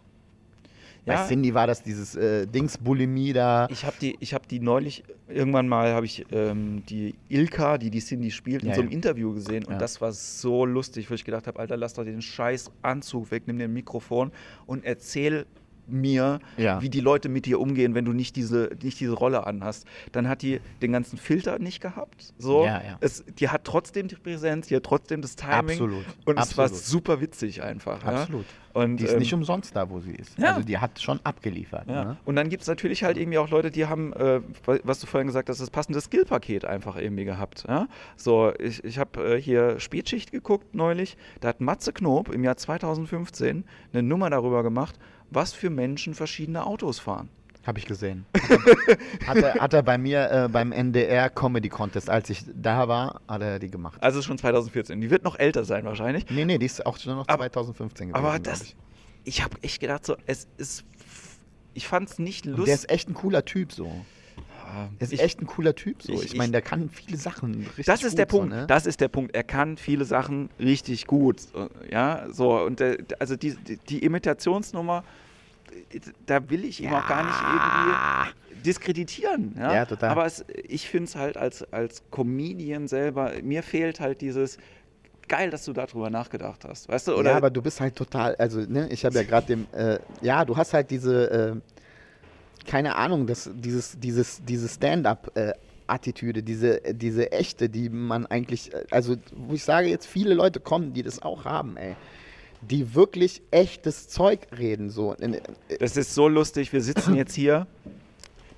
Ja. Bei Cindy war das dieses äh, Dings Bulimie da. Ich habe die, ich hab die neulich, irgendwann mal habe ich ähm, die Ilka, die die Cindy spielt, in Ja, so einem ja. Interview gesehen und das war so lustig, wo ich gedacht habe, Alter, lass doch den scheiß Anzug weg, nimm dir ein Mikrofon und erzähl mir, Ja. wie die Leute mit dir umgehen, wenn du nicht diese, nicht diese Rolle anhast. Dann hat die den ganzen Filter nicht gehabt. So. Ja, ja. Es, die hat trotzdem die Präsenz, die hat trotzdem das Timing. Absolut. Und es war Absolut. super witzig einfach. Absolut. Und, Die ist ähm, nicht umsonst da, wo sie ist. ja. Also die hat schon abgeliefert. Ne? Und dann gibt es natürlich halt irgendwie auch Leute, die haben, äh, was du vorhin gesagt hast, das passende Skillpaket einfach irgendwie gehabt. So, ich, ich habe äh, hier Spätschicht geguckt neulich. Da hat Matze Knob im Jahr 2015 eine Nummer darüber gemacht, was für Menschen verschiedene Autos fahren. Habe ich gesehen. Hat er, hat er bei mir äh, beim NDR Comedy Contest, als ich da war, hat er die gemacht. Also schon 2014. Die wird noch älter sein wahrscheinlich. Nee, nee, die ist auch schon noch Aber- 2015 gewesen. Aber das, ich. ich habe echt gedacht, so, es ist, ich fand es nicht lustig. der ist echt ein cooler Typ so. Der ist ich- echt ein cooler Typ so. ich- Ich, meine, der kann viele Sachen richtig Das ist gut, der Punkt. So, ne? Das ist der Punkt. Er kann viele Sachen richtig gut. Ja, so und der, also die, die, die Imitationsnummer, da will ich ihm auch gar nicht irgendwie diskreditieren. Ja, Ja, total. Aber es, ich finde es halt als, als Comedian selber, mir fehlt halt dieses geil, dass du darüber nachgedacht hast, weißt du? Oder ja, aber du bist halt total, also, ne, ich habe ja gerade dem, äh, ja, du hast halt diese, äh, keine Ahnung, das, dieses, dieses, diese Stand-up, äh, Attitüde, diese, diese echte, die man eigentlich, also wo ich sage, jetzt viele Leute kommen, die das auch haben, ey. Die wirklich echtes Zeug reden, so. Äh, das ist so lustig. Wir sitzen jetzt hier.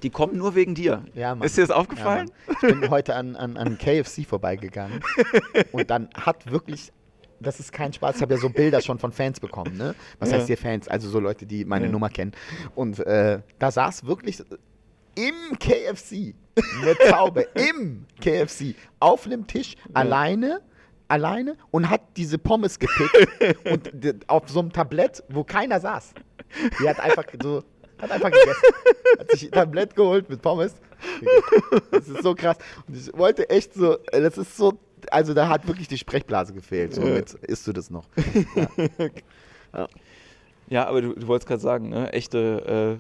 Die kommen nur wegen dir. Ja. Ist dir das Ja, aufgefallen? Mann. ich bin heute an, an, an KFC vorbeigegangen und dann hat wirklich das ist kein Spaß. Ich habe ja so Bilder schon von Fans bekommen, ne? Was Ja. heißt hier Fans? Also so Leute, die meine Ja. Nummer kennen. Und äh, da saß wirklich im KFC eine Taube im KFC auf einem Tisch alleine alleine und hat diese Pommes gepickt und auf so einem Tablett, wo keiner saß. Die hat einfach so hat einfach gegessen. Hat sich ein Tablett geholt mit Pommes. Das ist so krass. Und ich wollte echt so, das ist so, also da hat wirklich die Sprechblase gefehlt. So, jetzt isst du das noch. Ja, aber du, du wolltest gerade sagen, ne? Echte,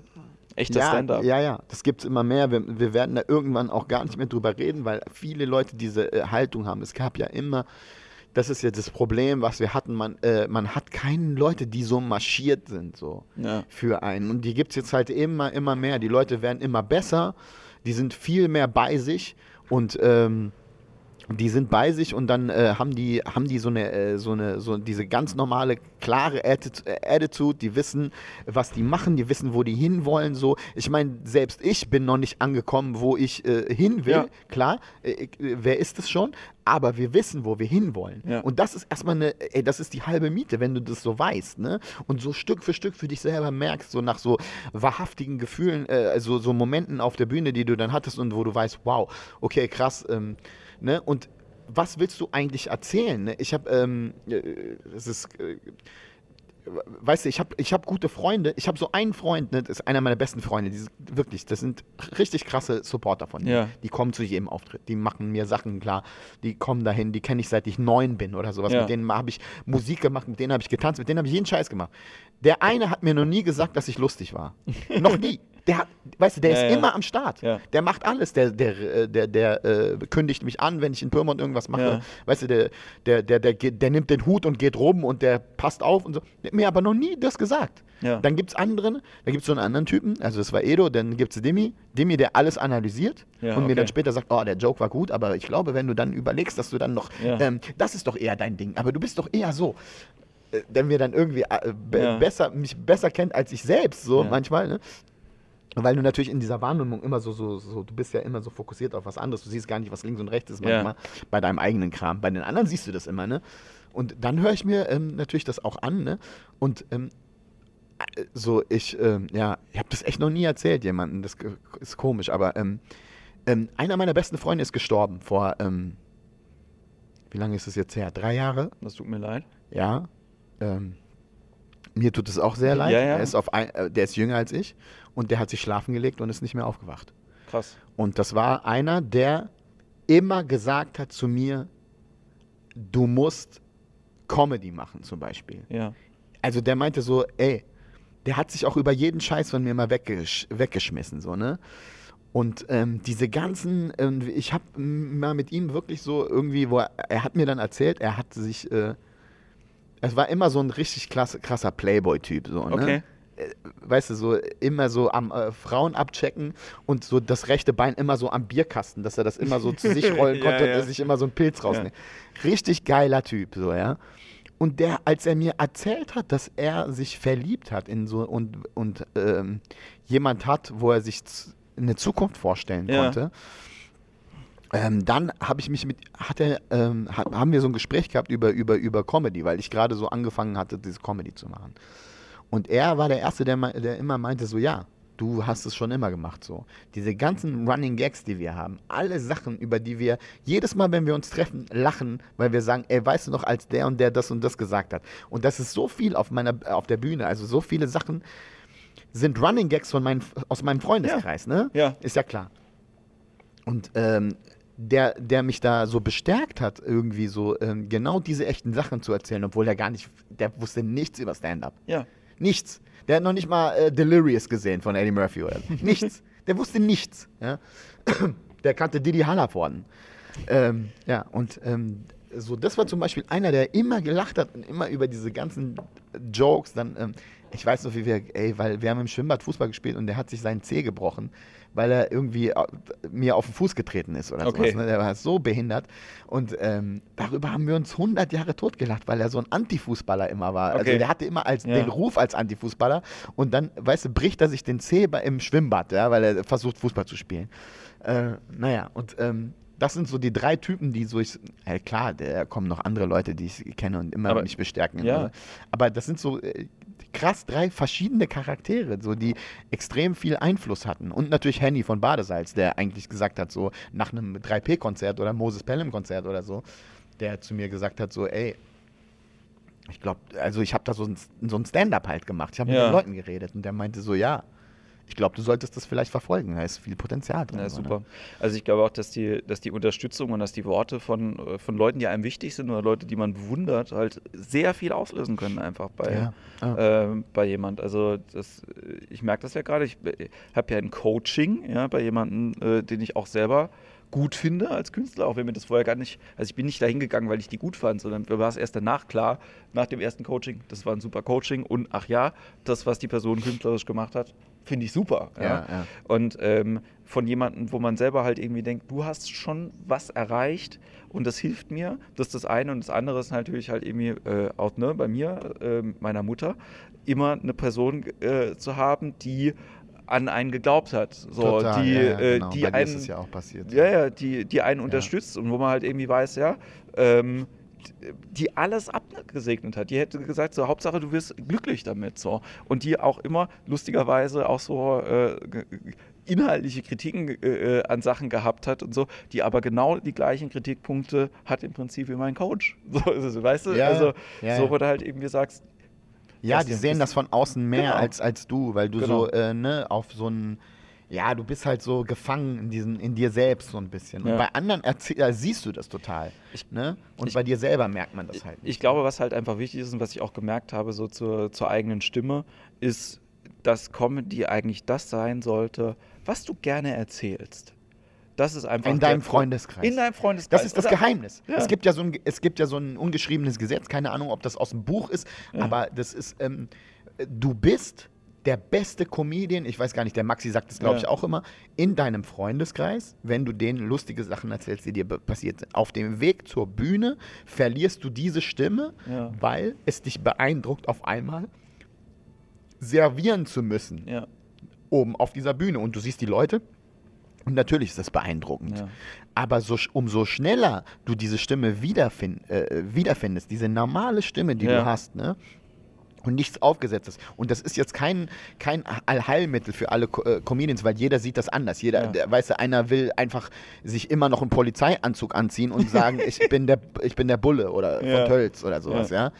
äh, echter ja, Stand-up. Ja, ja, das gibt es immer mehr. Wir, wir werden da irgendwann auch gar nicht mehr drüber reden, weil viele Leute diese äh, Haltung haben. Es gab ja immer, das ist ja das Problem, was wir hatten, man, äh, man hat keine Leute, die so marschiert sind, so Ja. für einen. Und die gibt es jetzt halt immer, immer mehr. Die Leute werden immer besser, die sind viel mehr bei sich und ähm, die sind bei sich und dann äh, haben die haben die so eine äh, so eine so diese ganz normale klare äh, Attitude, die wissen, was die machen, die wissen, wo die hinwollen so. Ich meine, selbst ich bin noch nicht angekommen, wo ich äh, hin will. Ja. Klar, äh, wer ist es schon? Aber wir wissen, wo wir hinwollen. Ja. Und das ist erstmal eine, ey, das ist die halbe Miete, wenn du das so weißt, ne? Und so Stück für Stück für dich selber merkst, so nach so wahrhaftigen Gefühlen, äh, also so Momenten auf der Bühne, die du dann hattest und wo du weißt, wow, okay, krass, ähm, ne? Und was willst du eigentlich erzählen? Ne? Ich habe, ähm, äh, es ist, äh, weißt du, ich habe ich hab gute Freunde. Ich habe so einen Freund, ne, das ist einer meiner besten Freunde. Die sind, wirklich, das sind richtig krasse Supporter von mir. Ja. Die kommen zu jedem Auftritt. Die machen mir Sachen klar. Die kommen dahin. Die kenne ich seit ich neun bin oder sowas. Ja. Mit denen habe ich Musik gemacht, mit denen habe ich getanzt, mit denen habe ich jeden Scheiß gemacht. Der eine hat mir noch nie gesagt, dass ich lustig war. noch nie. Der hat, weißt du, der Ja, ist ja. immer am Start. Ja. Der macht alles. Der, der, äh, der, der äh, kündigt mich an, wenn ich in Pyrmont irgendwas mache. Weißt du, der, der, der, der, der nimmt den Hut und geht rum und der passt auf und so. Der hat mir aber noch nie das gesagt. Dann gibt es anderen, dann gibt es so einen anderen Typen, also das war Edo, dann gibt es Demi, Demi, der alles analysiert und mir okay. dann später sagt, oh, der Joke war gut, aber ich glaube, wenn du dann überlegst, dass du dann noch, ähm, das ist doch eher dein Ding, aber du bist doch eher so. Äh, Der mir dann irgendwie äh, Ja. besser, mich besser kennt als ich selbst, so Ja. manchmal, ne? Weil du natürlich in dieser Wahrnehmung immer so, so, so, du bist ja immer so fokussiert auf was anderes. Du siehst gar nicht, was links und rechts ist Ja. manchmal bei deinem eigenen Kram. Bei den anderen siehst du das immer, ne? Und dann höre ich mir ähm, natürlich das auch an, ne? Und ähm, äh, so, ich, ähm, ja, ich habe das echt noch nie erzählt, jemandem. Das ist komisch, aber ähm, ähm, einer meiner besten Freunde ist gestorben vor, ähm, wie lange ist es jetzt her? Drei Jahre? Das tut mir leid. Ja. Mir tut es auch sehr leid. Ja, ja. Er ist auf ein, äh, der ist jünger als ich und der hat sich schlafen gelegt und ist nicht mehr aufgewacht. Krass. Und das war einer, der immer gesagt hat zu mir, du musst Comedy machen zum Beispiel. Ja. Also der meinte so, ey, der hat sich auch über jeden Scheiß von mir mal weggesch weggeschmissen, so, ne? Und ähm, diese ganzen, ähm, ich habe mal mit ihm wirklich so irgendwie, wo er, er hat mir dann erzählt, er hat sich, äh, es war immer so ein richtig klasse, krasser Playboy-Typ, so, ne? Okay. Äh, Weißt du, so immer so am äh, Frauen abchecken und so das rechte Bein immer so am Bierkasten, dass er das immer so zu sich rollen Ja, konnte und ja. er sich immer so einen Pilz rausnimmt. Richtig geiler Typ, so, ja. Und der, als er mir erzählt hat, dass er sich verliebt hat in so und, und ähm, jemand hat, wo er sich eine Zukunft vorstellen Ja. konnte, ähm, dann habe ich mich mit, hat er, ähm, haben wir so ein Gespräch gehabt über, über, über Comedy, weil ich gerade so angefangen hatte, diese Comedy zu machen. Und er war der Erste, der, der immer meinte, so ja, du hast es schon immer gemacht so. Diese ganzen Running Gags, die wir haben, alle Sachen, über die wir jedes Mal, wenn wir uns treffen, lachen, weil wir sagen, ey, weißt du noch, als der und der das und das gesagt hat. Und das ist so viel auf meiner, auf der Bühne, also so viele Sachen sind Running Gags von meinen, aus meinem Freundeskreis, ne? Ja. Ist ja klar. Und ähm, der, der mich da so bestärkt hat, irgendwie so ähm, genau diese echten Sachen zu erzählen, obwohl er gar nicht, der wusste nichts über Stand-up. Ja. Nichts. Der hat noch nicht mal äh, Delirious gesehen von Eddie Murphy oder. Nichts. Der wusste nichts. Ja? Der kannte Didi Hallervorden. Ähm, ja, und ähm, so, das war zum Beispiel einer, der immer gelacht hat und immer über diese ganzen Jokes dann, ähm, ich weiß noch, wie wir, ey, weil wir haben im Schwimmbad Fußball gespielt und der hat sich seinen Zeh gebrochen, weil er irgendwie äh, mir auf den Fuß getreten ist oder Okay. sowas. Ne? Der war so behindert. Und ähm, darüber haben wir uns 100 Jahre totgelacht, weil er so ein Antifußballer immer war. Also Okay. der hatte immer als Ja. den Ruf als Antifußballer und dann, weißt du, bricht er sich den Zeh im Schwimmbad, ja, weil er versucht, Fußball zu spielen. Äh, naja, und ähm, das sind so die drei Typen, die so ich, äh, klar, da kommen noch andere Leute, die ich kenne und immer Aber- mich bestärken. ja. Aber das sind so äh, krass drei verschiedene Charaktere, so die extrem viel Einfluss hatten. Und natürlich Henny von Badesalz, der eigentlich gesagt hat, so nach einem 3P-Konzert oder Moses Pelham-Konzert oder so, der zu mir gesagt hat, so, ey, ich glaube, also ich habe da so ein, so ein Stand-up halt gemacht. Ich habe mit Ja. den Leuten geredet und der meinte so, ja, ich glaube, du solltest das vielleicht verfolgen. Da ist viel Potenzial drin. Ja, super. Ne? Also ich glaube auch, dass die, dass die Unterstützung und dass die Worte von, äh, von Leuten, die einem wichtig sind oder Leute, die man bewundert, halt sehr viel auslösen können einfach bei, Ja. Ah. äh, bei jemand. Also das, äh, ich merke das ja gerade. Ich habe ja ein Coaching ja, bei jemandem, äh, den ich auch selber gut finde als Künstler, auch wenn mir das vorher gar nicht, also ich bin nicht dahin gegangen, weil ich die gut fand, sondern mir war es erst danach klar, nach dem ersten Coaching, das war ein super Coaching und ach ja, das, was die Person künstlerisch gemacht hat, finde ich super. Ja, Ja, ja. Und ähm, von jemandem, wo man selber halt irgendwie denkt, du hast schon was erreicht und das hilft mir. Das ist das eine. Und das andere ist natürlich halt irgendwie äh, auch ne, bei mir, äh, meiner Mutter, immer eine Person äh, zu haben, die an einen geglaubt hat. So, Total, die, ja, äh, genau. die einen, ist es ja auch passiert. ja, ja, die, die einen unterstützt und wo man halt irgendwie weiß, ja, ähm, die alles abgesegnet hat. Die hätte gesagt, so Hauptsache du wirst glücklich damit. So. Und die auch immer lustigerweise auch so äh, inhaltliche Kritiken äh, an Sachen gehabt hat und so, die aber genau die gleichen Kritikpunkte hat im Prinzip wie mein Coach. So es, weißt du? Ja, also ja, so, du halt irgendwie sagst, Ja, die sehen das von außen mehr Genau. als, als du, weil du Genau. so, äh, ne, auf so ein, ja, du bist halt so gefangen in, diesen, in dir selbst so ein bisschen. Ja. Und bei anderen äh, siehst du das total. Ich- ne? Und ich- bei dir selber merkt man das halt. Ich glaube, was halt einfach wichtig ist und was ich auch gemerkt habe, so zur, zur eigenen Stimme, ist, dass Comedy eigentlich das sein sollte, was du gerne erzählst. Das ist einfach. In deinem Freundeskreis. In deinem Freundeskreis. Das ist das Oder- Geheimnis. Ja. Es, gibt ja so ein, es gibt ja so ein ungeschriebenes Gesetz, keine Ahnung, ob das aus dem Buch ist, Ja. aber das ist, ähm, du bist der beste Comedian, ich weiß gar nicht, der Maxi sagt das, glaube Ja. ich, auch immer, in deinem Freundeskreis, wenn du denen lustige Sachen erzählst, die dir passiert sind. Auf dem Weg zur Bühne verlierst du diese Stimme, Ja. weil es dich beeindruckt, auf einmal servieren zu müssen, Ja, oben auf dieser Bühne. Und du siehst die Leute. Und natürlich ist das beeindruckend. Aber so, umso schneller du diese Stimme wiederfind, äh, wiederfindest, diese normale Stimme, die du hast, ne? Und nichts aufgesetztes. Und das ist jetzt kein, kein Allheilmittel für alle äh, Comedians, weil jeder sieht das anders. Jeder, Ja. der, weißt du, einer will einfach sich immer noch einen Polizeianzug anziehen und sagen, ich bin der, ich bin der Bulle oder Ja. von Tölz oder sowas, ja.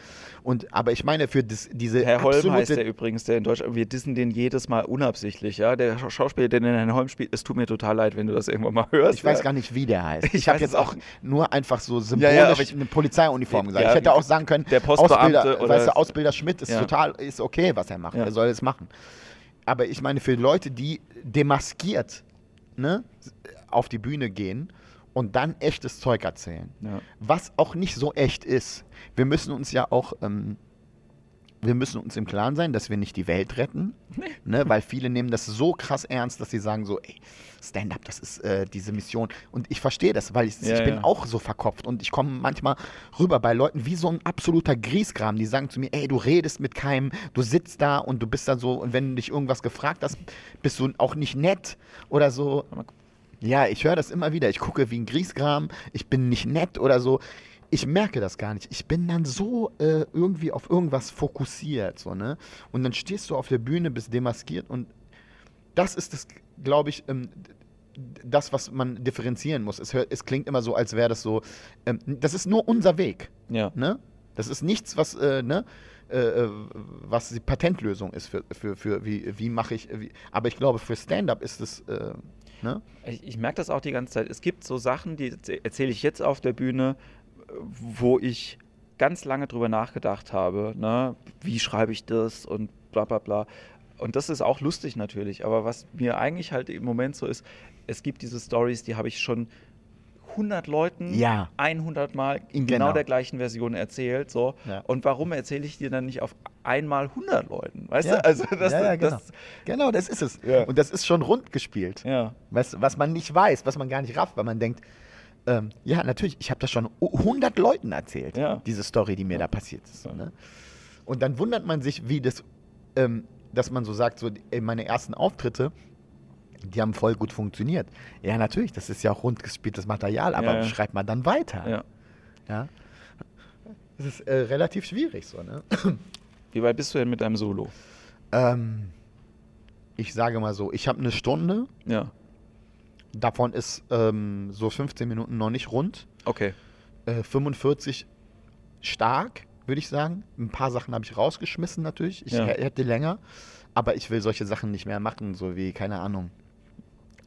Und, aber ich meine, für das, diese Herr Holm heißt der übrigens, der in Deutschland, wir dissen den jedes Mal unabsichtlich, ja. Der Scha- Schauspieler, der den Herrn Holm spielt, es tut mir total leid, wenn du das irgendwann mal hörst. Ich weiß ja. gar nicht, wie der heißt. Ich Ich, habe weiß jetzt auch nur einfach so Ja, symbolisch ja, aber ich- eine Polizeiuniform gesagt. Ja, ich hätte auch sagen können, der Postbeamte Ausbilder, oder- weißt du, Ausbilder Schmidt ist Ja. total, ist okay, was er macht. Ja. Er soll es machen. Aber ich meine, für Leute, die demaskiert ne, auf die Bühne gehen und dann echtes Zeug erzählen, Ja. was auch nicht so echt ist. Wir müssen uns ja auch, ähm, wir müssen uns im Klaren sein, dass wir nicht die Welt retten, ne, weil viele nehmen das so krass ernst, dass sie sagen so, ey, Stand-up, das ist äh, diese Mission. Und ich verstehe das, weil ich, Ja, ich bin ja. auch so verkopft und ich komme manchmal rüber bei Leuten wie so ein absoluter Griesgram, die sagen zu mir, ey, du redest mit keinem, du sitzt da und du bist dann so, und wenn du dich irgendwas gefragt hast, bist du auch nicht nett oder so. Ja, ich höre das immer wieder. Ich gucke wie ein Griesgram, ich bin nicht nett oder so. Ich merke das gar nicht. Ich bin dann so äh, irgendwie auf irgendwas fokussiert. So, ne? Und dann stehst du auf der Bühne, bist demaskiert und das ist das, glaube ich, ähm, das, was man differenzieren muss. Es, hört, es klingt immer so, als wäre das so, ähm, das ist nur unser Weg. Ja. Ne? Das ist nichts, was, äh, ne? Äh, äh, was die Patentlösung ist für, für, für wie, wie mache ich, wie, aber ich glaube, für Stand-up ist es, äh, ne? Ich, ich merke das auch die ganze Zeit. Es gibt so Sachen, die erzähle ich jetzt auf der Bühne, äh, wo ich ganz lange drüber nachgedacht habe. Ne? Wie schreibe ich das und bla bla bla. Und das ist auch lustig natürlich. Aber was mir eigentlich halt im Moment so ist, es gibt diese Stories, die habe ich schon 100 Leuten Ja. 100 Mal in genau, Genau. der gleichen Version erzählt. So. Ja. Und warum erzähle ich dir dann nicht auf einmal 100 Leuten? Weißt Ja. du? Also das, ja, ja, genau. das, genau, das ist es. Und das ist schon rund gespielt. du, was man nicht weiß, was man gar nicht rafft, weil man denkt, ähm, ja, natürlich, ich habe das schon 100 Leuten erzählt, Ja. diese Story, die mir da passiert ist. Ne? Und dann wundert man sich, wie das, ähm, dass man so sagt, so ey, meine ersten Auftritte, Die haben voll gut funktioniert. Ja, natürlich, das ist ja auch rundgespieltes Material, aber Ja, ja. schreibt man dann weiter. Ja. Ja. Das ist äh, relativ schwierig so, ne? Wie weit bist du denn mit deinem Solo? Ähm, ich sage mal so, ich habe eine Stunde, Ja. davon ist ähm, so 15 Minuten noch nicht rund. Okay. Äh, 45 stark, würde ich sagen. Ein paar Sachen habe ich rausgeschmissen natürlich. Ich Ja. hä- hätte länger, aber ich will solche Sachen nicht mehr machen, so wie, keine Ahnung.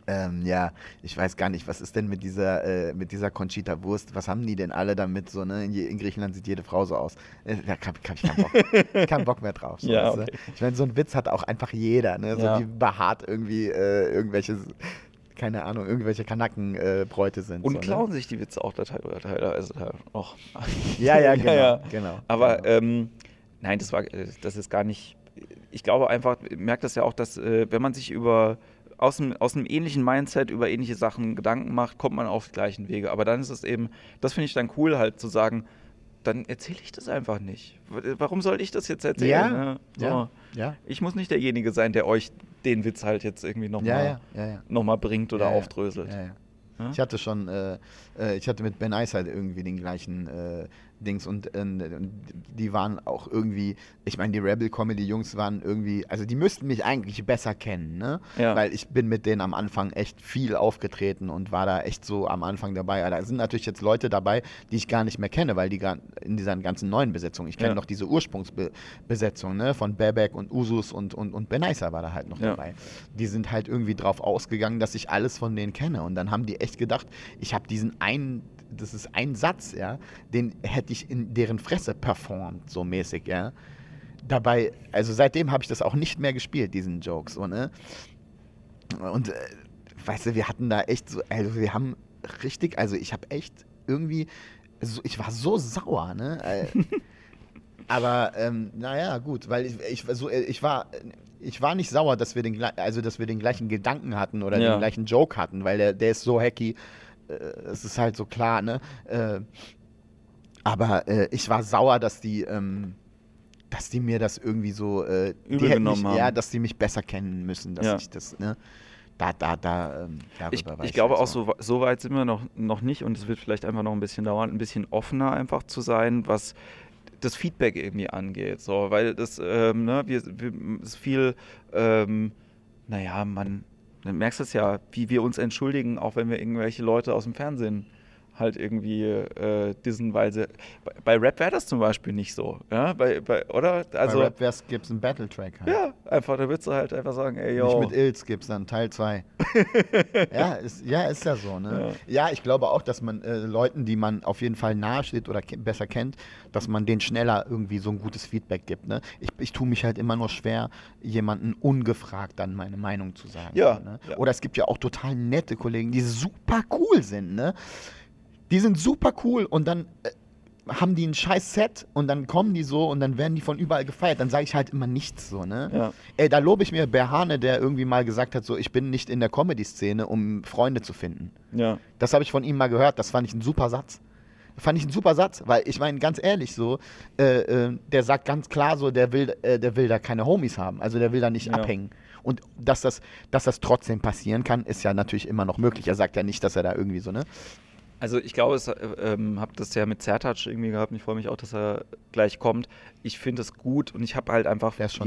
Ähm, ja, ich weiß gar nicht, was ist denn mit dieser, äh, mit dieser Conchita Wurst? Was haben die denn alle damit so, ne? In, in Griechenland sieht jede Frau so aus. Äh, da habe hab ich keinen Bock, keinen Bock mehr drauf. So, Ja, okay. Ich meine, so ein Witz hat auch einfach jeder, ne? So Ja. wie behaart irgendwie äh, irgendwelche, keine Ahnung, irgendwelche Kanakenbräute äh, sind. Und so, ne? klauen sich die Witze auch teilweise noch. Ja, ja, genau. ja. genau Aber genau. ähm, nein, das war, äh, das ist gar nicht. Ich glaube einfach, ich merke das ja auch, dass äh, wenn man sich über aus einem, aus einem ähnlichen Mindset über ähnliche Sachen Gedanken macht, kommt man auf die gleichen Wege. Aber dann ist es eben, das finde ich dann cool, halt zu sagen, dann erzähle ich das einfach nicht. Warum soll ich das jetzt erzählen? Ja, ne? so. ja, ja. Ich muss nicht derjenige sein, der euch den Witz halt jetzt irgendwie nochmal Ja, ja, ja, ja. noch mal bringt oder aufdröselt. Ja, ja. Ja? Ich hatte schon, äh, äh, ich hatte mit Ben halt irgendwie den gleichen äh, Dings und, äh, die waren auch irgendwie, ich meine, die Rebel-Comedy-Jungs waren irgendwie, also die müssten mich eigentlich besser kennen, ne? Ja. Weil ich bin mit denen am Anfang echt viel aufgetreten und war da echt so am Anfang dabei. Da sind natürlich jetzt Leute dabei, die ich gar nicht mehr kenne, weil die gar in dieser ganzen neuen Besetzung, ich kenne Ja. noch diese Ursprungsbesetzung, ne? Von Bebek und Usus und, und, und Ben Ice war da halt noch Ja. dabei. Die sind halt irgendwie drauf ausgegangen, dass ich alles von denen kenne. Und dann haben die echt gedacht, ich habe diesen einen, das ist ein Satz, ja, den hätte ich in deren Fresse performt, so mäßig, ja. Dabei, also seitdem habe ich das auch nicht mehr gespielt, diesen Joke, so, ne? Und, äh, weißt du, wir hatten da echt so, also wir haben richtig, also ich habe echt irgendwie, so, ich war so sauer, ne? Äh, aber ähm, naja, gut, weil ich, ich, so, äh, ich war ich war nicht sauer, dass wir den also dass wir den gleichen Gedanken hatten oder Ja. den gleichen Joke hatten, weil der, der ist so hacky. Äh, es ist halt so klar, ne? Äh, aber äh, ich war sauer, dass die ähm, dass die mir das irgendwie so äh, Übel genommen mich, haben. Ja, dass die mich besser kennen müssen, dass Ja. ich das, ne? Da, da, da, ähm, darüber Ich, ich glaube auch, so, so weit sind wir noch, noch nicht und es wird vielleicht einfach noch ein bisschen dauern, ein bisschen offener einfach zu sein, was das Feedback irgendwie angeht. So, weil das, ähm, ne, wir, wir es ist viel, ähm, naja, man, man merkst es ja, wie wir uns entschuldigen, auch wenn wir irgendwelche Leute aus dem Fernsehen halt irgendwie äh, dissen, weil sie. Bei, bei Rap wäre das zum Beispiel nicht so, ja, bei, bei, oder? Also, Bei Rap gibt es einen Battle-Track halt. ja, einfach, da würdest du halt einfach sagen, ey, Nicht yo. mit Ilz gibt es dann Teil 2. ja, ist, ja, ist ja so. Ne? Ja. ich glaube auch, dass man äh, Leuten, die man auf jeden Fall nahe steht oder ke besser kennt, dass man denen schneller irgendwie so ein gutes Feedback gibt. Ne? Ich, ich tue mich halt immer nur schwer, jemanden ungefragt dann meine Meinung zu sagen. Ja, Ne? ja. Oder es gibt ja auch total nette Kollegen, die super cool sind. Ne? Die sind super cool und dann äh, haben die ein scheiß Set und dann kommen die so und dann werden die von überall gefeiert. Dann sage ich halt immer nichts so, ne? Ja. Ey, da lobe ich mir Berhane, der irgendwie mal gesagt hat, so, ich bin nicht in der Comedy-Szene, um Freunde zu finden. Ja. Das habe ich von ihm mal gehört, das fand ich ein super Satz. Fand ich einen super Satz, weil ich meine, ganz ehrlich so, äh, äh, der sagt ganz klar so, der will, äh, der will da keine Homies haben, also der will da nicht Ja. abhängen. Und dass das, dass das trotzdem passieren kann, ist ja natürlich immer noch möglich. Er sagt ja nicht, dass er da irgendwie so, ne? Also ich glaube, ich äh, ähm, habe das ja mit Zertac irgendwie gehabt und ich freue mich auch, dass er gleich kommt. Ich finde es gut und ich habe halt einfach jetzt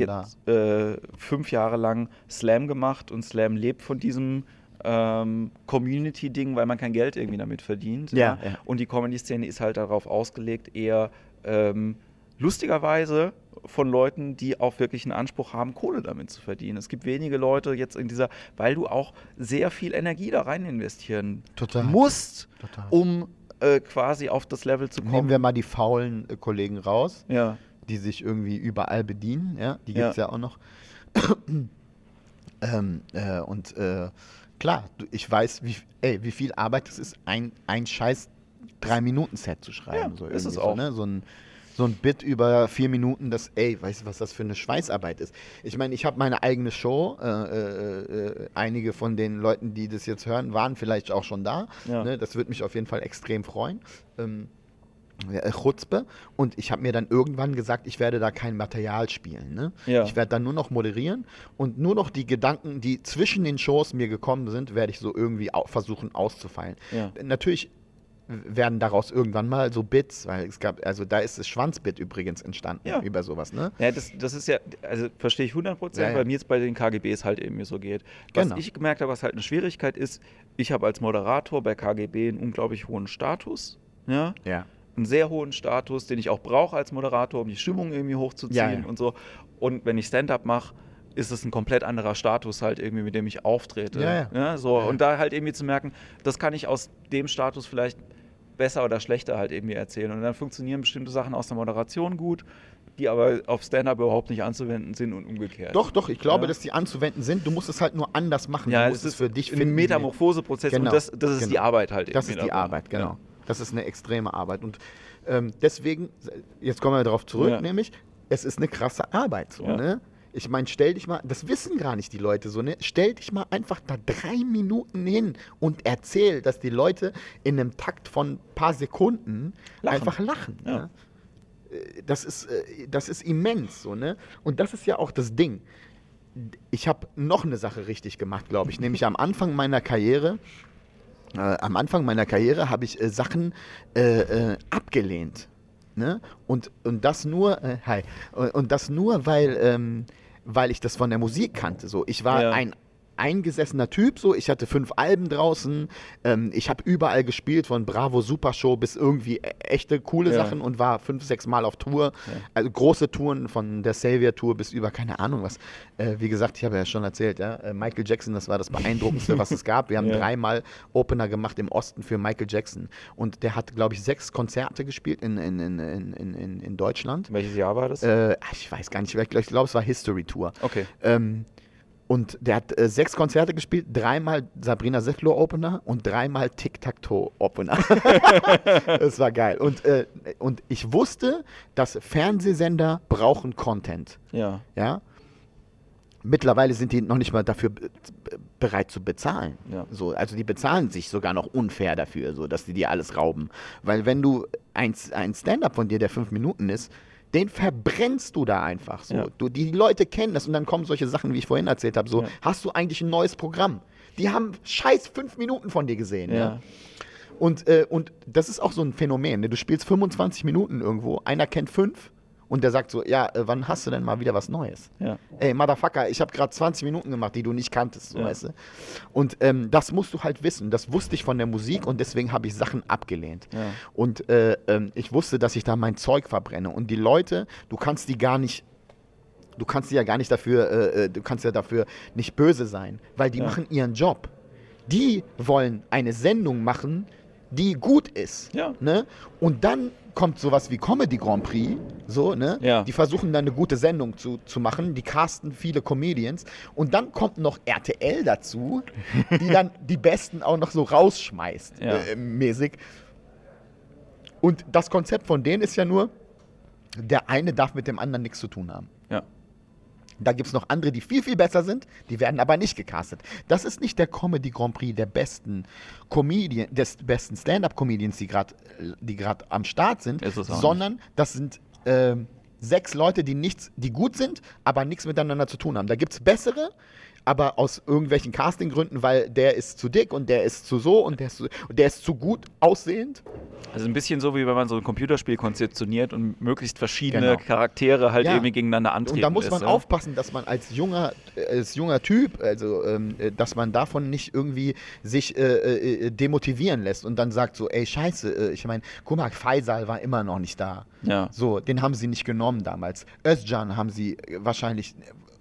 äh, fünf Jahre lang Slam gemacht und Slam lebt von diesem ähm, Community-Ding, weil man kein Geld irgendwie damit verdient. Ja, ja. Und die Comedy-Szene ist halt darauf ausgelegt, eher ähm, lustigerweise von Leuten, die auch wirklich einen Anspruch haben, Kohle damit zu verdienen. Es gibt wenige Leute jetzt in dieser, weil du auch sehr viel Energie da rein investieren Total. musst, Total. um äh, quasi auf das Level zu kommen. Nehmen wir mal die faulen äh, Kollegen raus, ja, die sich irgendwie überall bedienen, ja, die Ja. gibt es ja. auch noch. ähm, äh, und äh, klar, ich weiß, wie, ey, wie viel Arbeit es ist, ein, ein scheiß Drei-Minuten-Set zu schreiben. Ja, so ist es irgendwie auch. So, ne? so, ein, so ein Bit über vier Minuten, das, ey, weißt du, was das für eine Schweißarbeit ist? Ich meine, ich habe meine eigene Show. Äh, äh, äh, einige von den Leuten, die das jetzt hören, waren vielleicht auch schon da. Ja. Ne? Das würde mich auf jeden Fall extrem freuen. Ähm, äh, Chutzpe und ich habe mir dann irgendwann gesagt, ich werde da kein Material spielen. Ne? Ja. Ich werde dann nur noch moderieren und nur noch die Gedanken, die zwischen den Shows mir gekommen sind, werde ich so irgendwie versuchen auszufeilen. Ja. Natürlich werden daraus irgendwann mal so Bits, weil es gab, also da ist das Schwanzbit übrigens entstanden Ja. über sowas, ne? Ja, das, das ist ja, also verstehe ich 100 Prozent, Ja, ja. weil mir jetzt bei den KGBs halt eben so geht. Was Genau. ich gemerkt habe, was halt eine Schwierigkeit ist, ich habe als Moderator bei KGB einen unglaublich hohen Status, ja, Ja. einen sehr hohen Status, den ich auch brauche als Moderator, um die Stimmung irgendwie hochzuziehen Ja, ja. und so. Und wenn ich Stand-up mache, ist es ein komplett anderer Status halt irgendwie, mit dem ich auftrete. Ja, ja. so. Ja. Und da halt irgendwie zu merken, das kann ich aus dem Status vielleicht besser oder schlechter halt irgendwie erzählen. Und dann funktionieren bestimmte Sachen aus der Moderation gut, die aber auf Stand-up überhaupt nicht anzuwenden sind und umgekehrt. Doch, doch, ich glaube, Ja. dass die anzuwenden sind. Du musst es halt nur anders machen. ja, du es musst ist es für dich ein finden. Metamorphoseprozess Genau, und das, das ist genau. die Arbeit halt. Das ist die daran. Arbeit, genau. Ja. Das ist eine extreme Arbeit. Und ähm, deswegen, jetzt kommen wir darauf zurück, Ja. nämlich, es ist eine krasse Arbeit. So, ne? Ich meine, stell dich mal, das wissen gar nicht die Leute so, ne? Stell dich mal einfach da drei Minuten hin und erzähl, dass die Leute in einem Takt von ein paar Sekunden Lachen. einfach lachen. Ja. Ne? Äh, Das ist, äh, das ist immens, so, ne? Und das ist ja auch das Ding. Ich habe noch eine Sache richtig gemacht, glaube ich. Nämlich am Anfang meiner Karriere äh, am Anfang meiner Karriere habe ich äh, Sachen äh, äh, abgelehnt. Ne? Und, und das nur, hi, und, und das nur, weil, ähm, weil ich das von der Musik kannte. So. Ich war Ja. ein eingesessener Typ, so ich hatte fünf Alben draußen, ähm, ich habe überall gespielt, von Bravo Super Show bis irgendwie e- echte coole Ja. Sachen und war fünf, sechs Mal auf Tour. Also große Touren von der Savior Tour bis über keine Ahnung was. Äh, wie gesagt, ich habe ja schon erzählt, ja, äh, Michael Jackson, das war das beeindruckendste, was es gab. Wir haben Ja. dreimal Opener gemacht im Osten für Michael Jackson und der hat, glaube ich, sechs Konzerte gespielt in, in, in, in, in, in, Deutschland. Welches Jahr war das? Äh, ich weiß gar nicht, ich glaube, glaub, es war History Tour. okay. Ähm, und der hat äh, sechs Konzerte gespielt, dreimal Sabrina Settler Opener und dreimal Tic-Tac-Toe Opener. das war geil. Und, äh, und ich wusste, dass Fernsehsender brauchen Content. Ja. Ja? Mittlerweile sind die noch nicht mal dafür be- be- bereit zu bezahlen. Ja. So, also die bezahlen sich sogar noch unfair dafür, so dass die dir alles rauben. Weil wenn du ein, ein Stand-up von dir, der fünf Minuten ist, den verbrennst du da einfach. So. Ja. Du, die Leute kennen das und dann kommen solche Sachen, wie ich vorhin erzählt habe. So, Ja. hast du eigentlich ein neues Programm? Die haben scheiß fünf Minuten von dir gesehen. Ja. Und, äh, und das ist auch so ein Phänomen. Ne? Du spielst 25 Minuten irgendwo, einer kennt fünf und der sagt so, ja, äh, wann hast du denn mal wieder was Neues? Ja. Ey, Motherfucker, ich habe gerade 20 Minuten gemacht, die du nicht kanntest, so Ja. weißt du? Und ähm, das musst du halt wissen. Das wusste ich von der Musik und deswegen habe ich Sachen abgelehnt. Ja. Und äh, ähm, ich wusste, dass ich da mein Zeug verbrenne. Und die Leute, du kannst die gar nicht, du kannst die ja gar nicht dafür, äh, äh, du kannst ja dafür nicht böse sein, weil die Ja. machen ihren Job. Die wollen eine Sendung machen, die gut ist. Ja. Ne? Und dann kommt sowas wie Comedy Grand Prix, so, ne? Ja. Die versuchen dann eine gute Sendung zu, zu machen, die casten viele Comedians und dann kommt noch RTL dazu, die dann die Besten auch noch so rausschmeißt, Ja. äh, mäßig. Und das Konzept von denen ist ja nur, der eine darf mit dem anderen nichts zu tun haben. Ja. Da gibt es noch andere, die viel, viel besser sind, die werden aber nicht gecastet. Das ist nicht der Comedy Grand Prix der besten Comedian, des besten Stand-Up-Comedians, die gerade die grad am Start sind, sondern das sind ähm, sechs Leute, die nichts, die gut sind, aber nichts miteinander zu tun haben. Da gibt es bessere, aber aus irgendwelchen Castinggründen, weil der ist zu dick und der ist zu so und der ist zu, der ist zu gut aussehend. Also ein bisschen so, wie wenn man so ein Computerspiel konzeptioniert und möglichst verschiedene Genau. Charaktere halt Ja. irgendwie gegeneinander antreten Und da muss man ja. aufpassen, dass man als junger, äh, als junger Typ, also ähm, äh, dass man davon nicht irgendwie sich äh, äh, demotivieren lässt und dann sagt so, ey Scheiße, äh, ich meine, guck mal, Faisal war immer noch nicht da. Ja. So, den haben sie nicht genommen damals. Özcan haben sie äh, wahrscheinlich,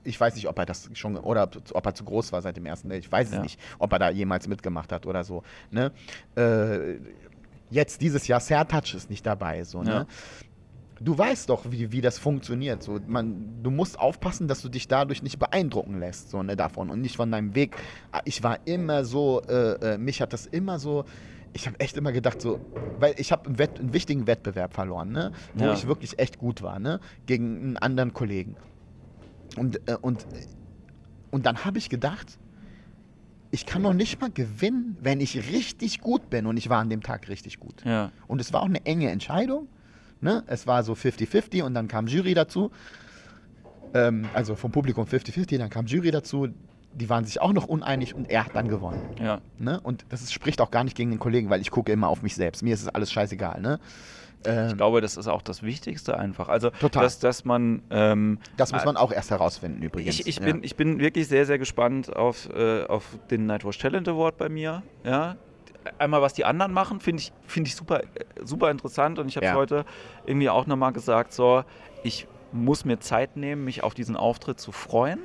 ich weiß nicht, ob er das schon, oder ob er zu groß war seit dem ersten Date. Ich weiß es Ja. nicht, ob er da jemals mitgemacht hat oder so. Ne? Äh, jetzt dieses Jahr, Sertac ist nicht dabei, so, ne? Ja. Du weißt doch, wie, wie das funktioniert. So, man, du musst aufpassen, dass du dich dadurch nicht beeindrucken lässt, so ne, davon und nicht von deinem Weg. Ah, Ich war immer so, äh, äh, mich hat das immer so. Ich habe echt immer gedacht, so, weil ich habe einen, einen wichtigen Wettbewerb verloren, ne, wo Ja. ich wirklich echt gut war, ne, gegen einen anderen Kollegen. Und, äh, und, und dann habe ich gedacht, ich kann noch nicht mal gewinnen, wenn ich richtig gut bin. Und ich war an dem Tag richtig gut. Ja. Und es war auch eine enge Entscheidung. Ne? Es war so 50-50 und dann kam Jury dazu. Ähm, also vom Publikum 50-50, dann kam Jury dazu. Die waren sich auch noch uneinig und er hat dann gewonnen. Ja. Ne? Und das ist, spricht auch gar nicht gegen den Kollegen, weil ich gucke immer auf mich selbst. Mir ist es alles scheißegal. Ne? Ähm, Ich glaube, das ist auch das Wichtigste einfach. Also, Total. Dass, dass man. Ähm, das muss man auch erst herausfinden übrigens. ich, ich, ja. bin, ich bin wirklich sehr, sehr gespannt auf, äh, auf den Nightwatch Talent Award bei mir. Ja. Einmal, was die anderen machen, finde ich, find ich super, äh, super interessant. Und ich habe es Ja. heute irgendwie auch nochmal gesagt: so, ich muss mir Zeit nehmen, mich auf diesen Auftritt zu freuen.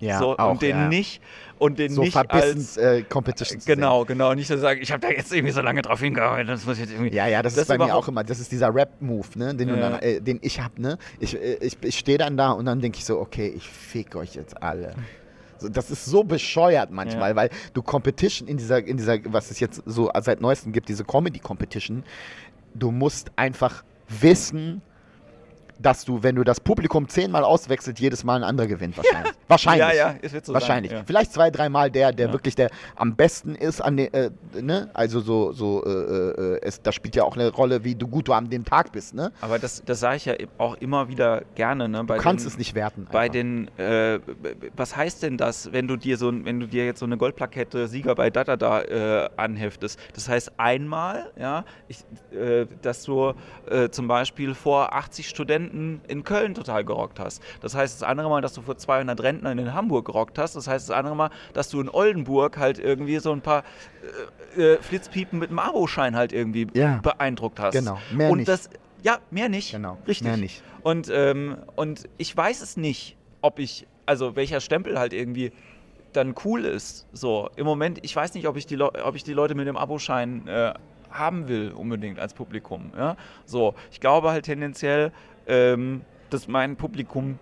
Ja, so, auch, und den ja. nicht und den so nicht als äh, Competition zu sehen. genau genau nicht zu sagen ich habe da jetzt irgendwie so lange drauf hingearbeitet das muss ich jetzt irgendwie Ja, ja, das, Das ist bei mir auch immer, das ist dieser Rap-Move, ne, den, Ja. dann, äh, den ich hab, ne. Ich, äh, ich, ich stehe dann da und dann denke ich so, okay, ich fick euch jetzt alle. So, das ist so bescheuert manchmal, Ja. weil du Competition in dieser, in dieser, was es jetzt so seit neuestem gibt, diese Comedy-Competition, du musst einfach wissen, dass du, wenn du das Publikum zehnmal auswechselt, jedes Mal ein anderer gewinnt wahrscheinlich. Wahrscheinlich. ja ja es wird so Wahrscheinlich. sein, ja. Vielleicht zwei, dreimal der, der Ja. wirklich der am besten ist an den, äh, ne? Also so, so, äh, äh, es, das spielt ja auch eine Rolle, wie du gut du an dem Tag bist, ne? aber das das sage ich ja auch immer wieder gerne ne bei Du kannst den, es nicht werten. bei einfach. den äh, was heißt denn das wenn du dir so wenn du dir jetzt so eine Goldplakette Sieger bei Data da äh, anheftest das heißt einmal ja ich, äh, dass du äh, zum Beispiel vor 80 Studenten in Köln total gerockt hast das heißt das andere Mal dass du vor 200 Rentnern in Hamburg gerockt hast das heißt das andere Mal dass du in Oldenburg halt irgendwie so ein paar äh, äh, Flitzpiepen mit dem Abo-Schein halt irgendwie Ja. beeindruckt hast Genau, mehr und nicht. das ja mehr nicht Genau, richtig mehr nicht. und, ähm, und ich weiß es nicht, ob ich, also welcher Stempel halt irgendwie dann cool ist. So, im Moment, ich weiß nicht, ob ich die, Leu- ob ich die Leute mit dem Aboschein äh, haben will, unbedingt als Publikum. Ja? So, ich glaube halt tendenziell, ähm, dass mein Publikum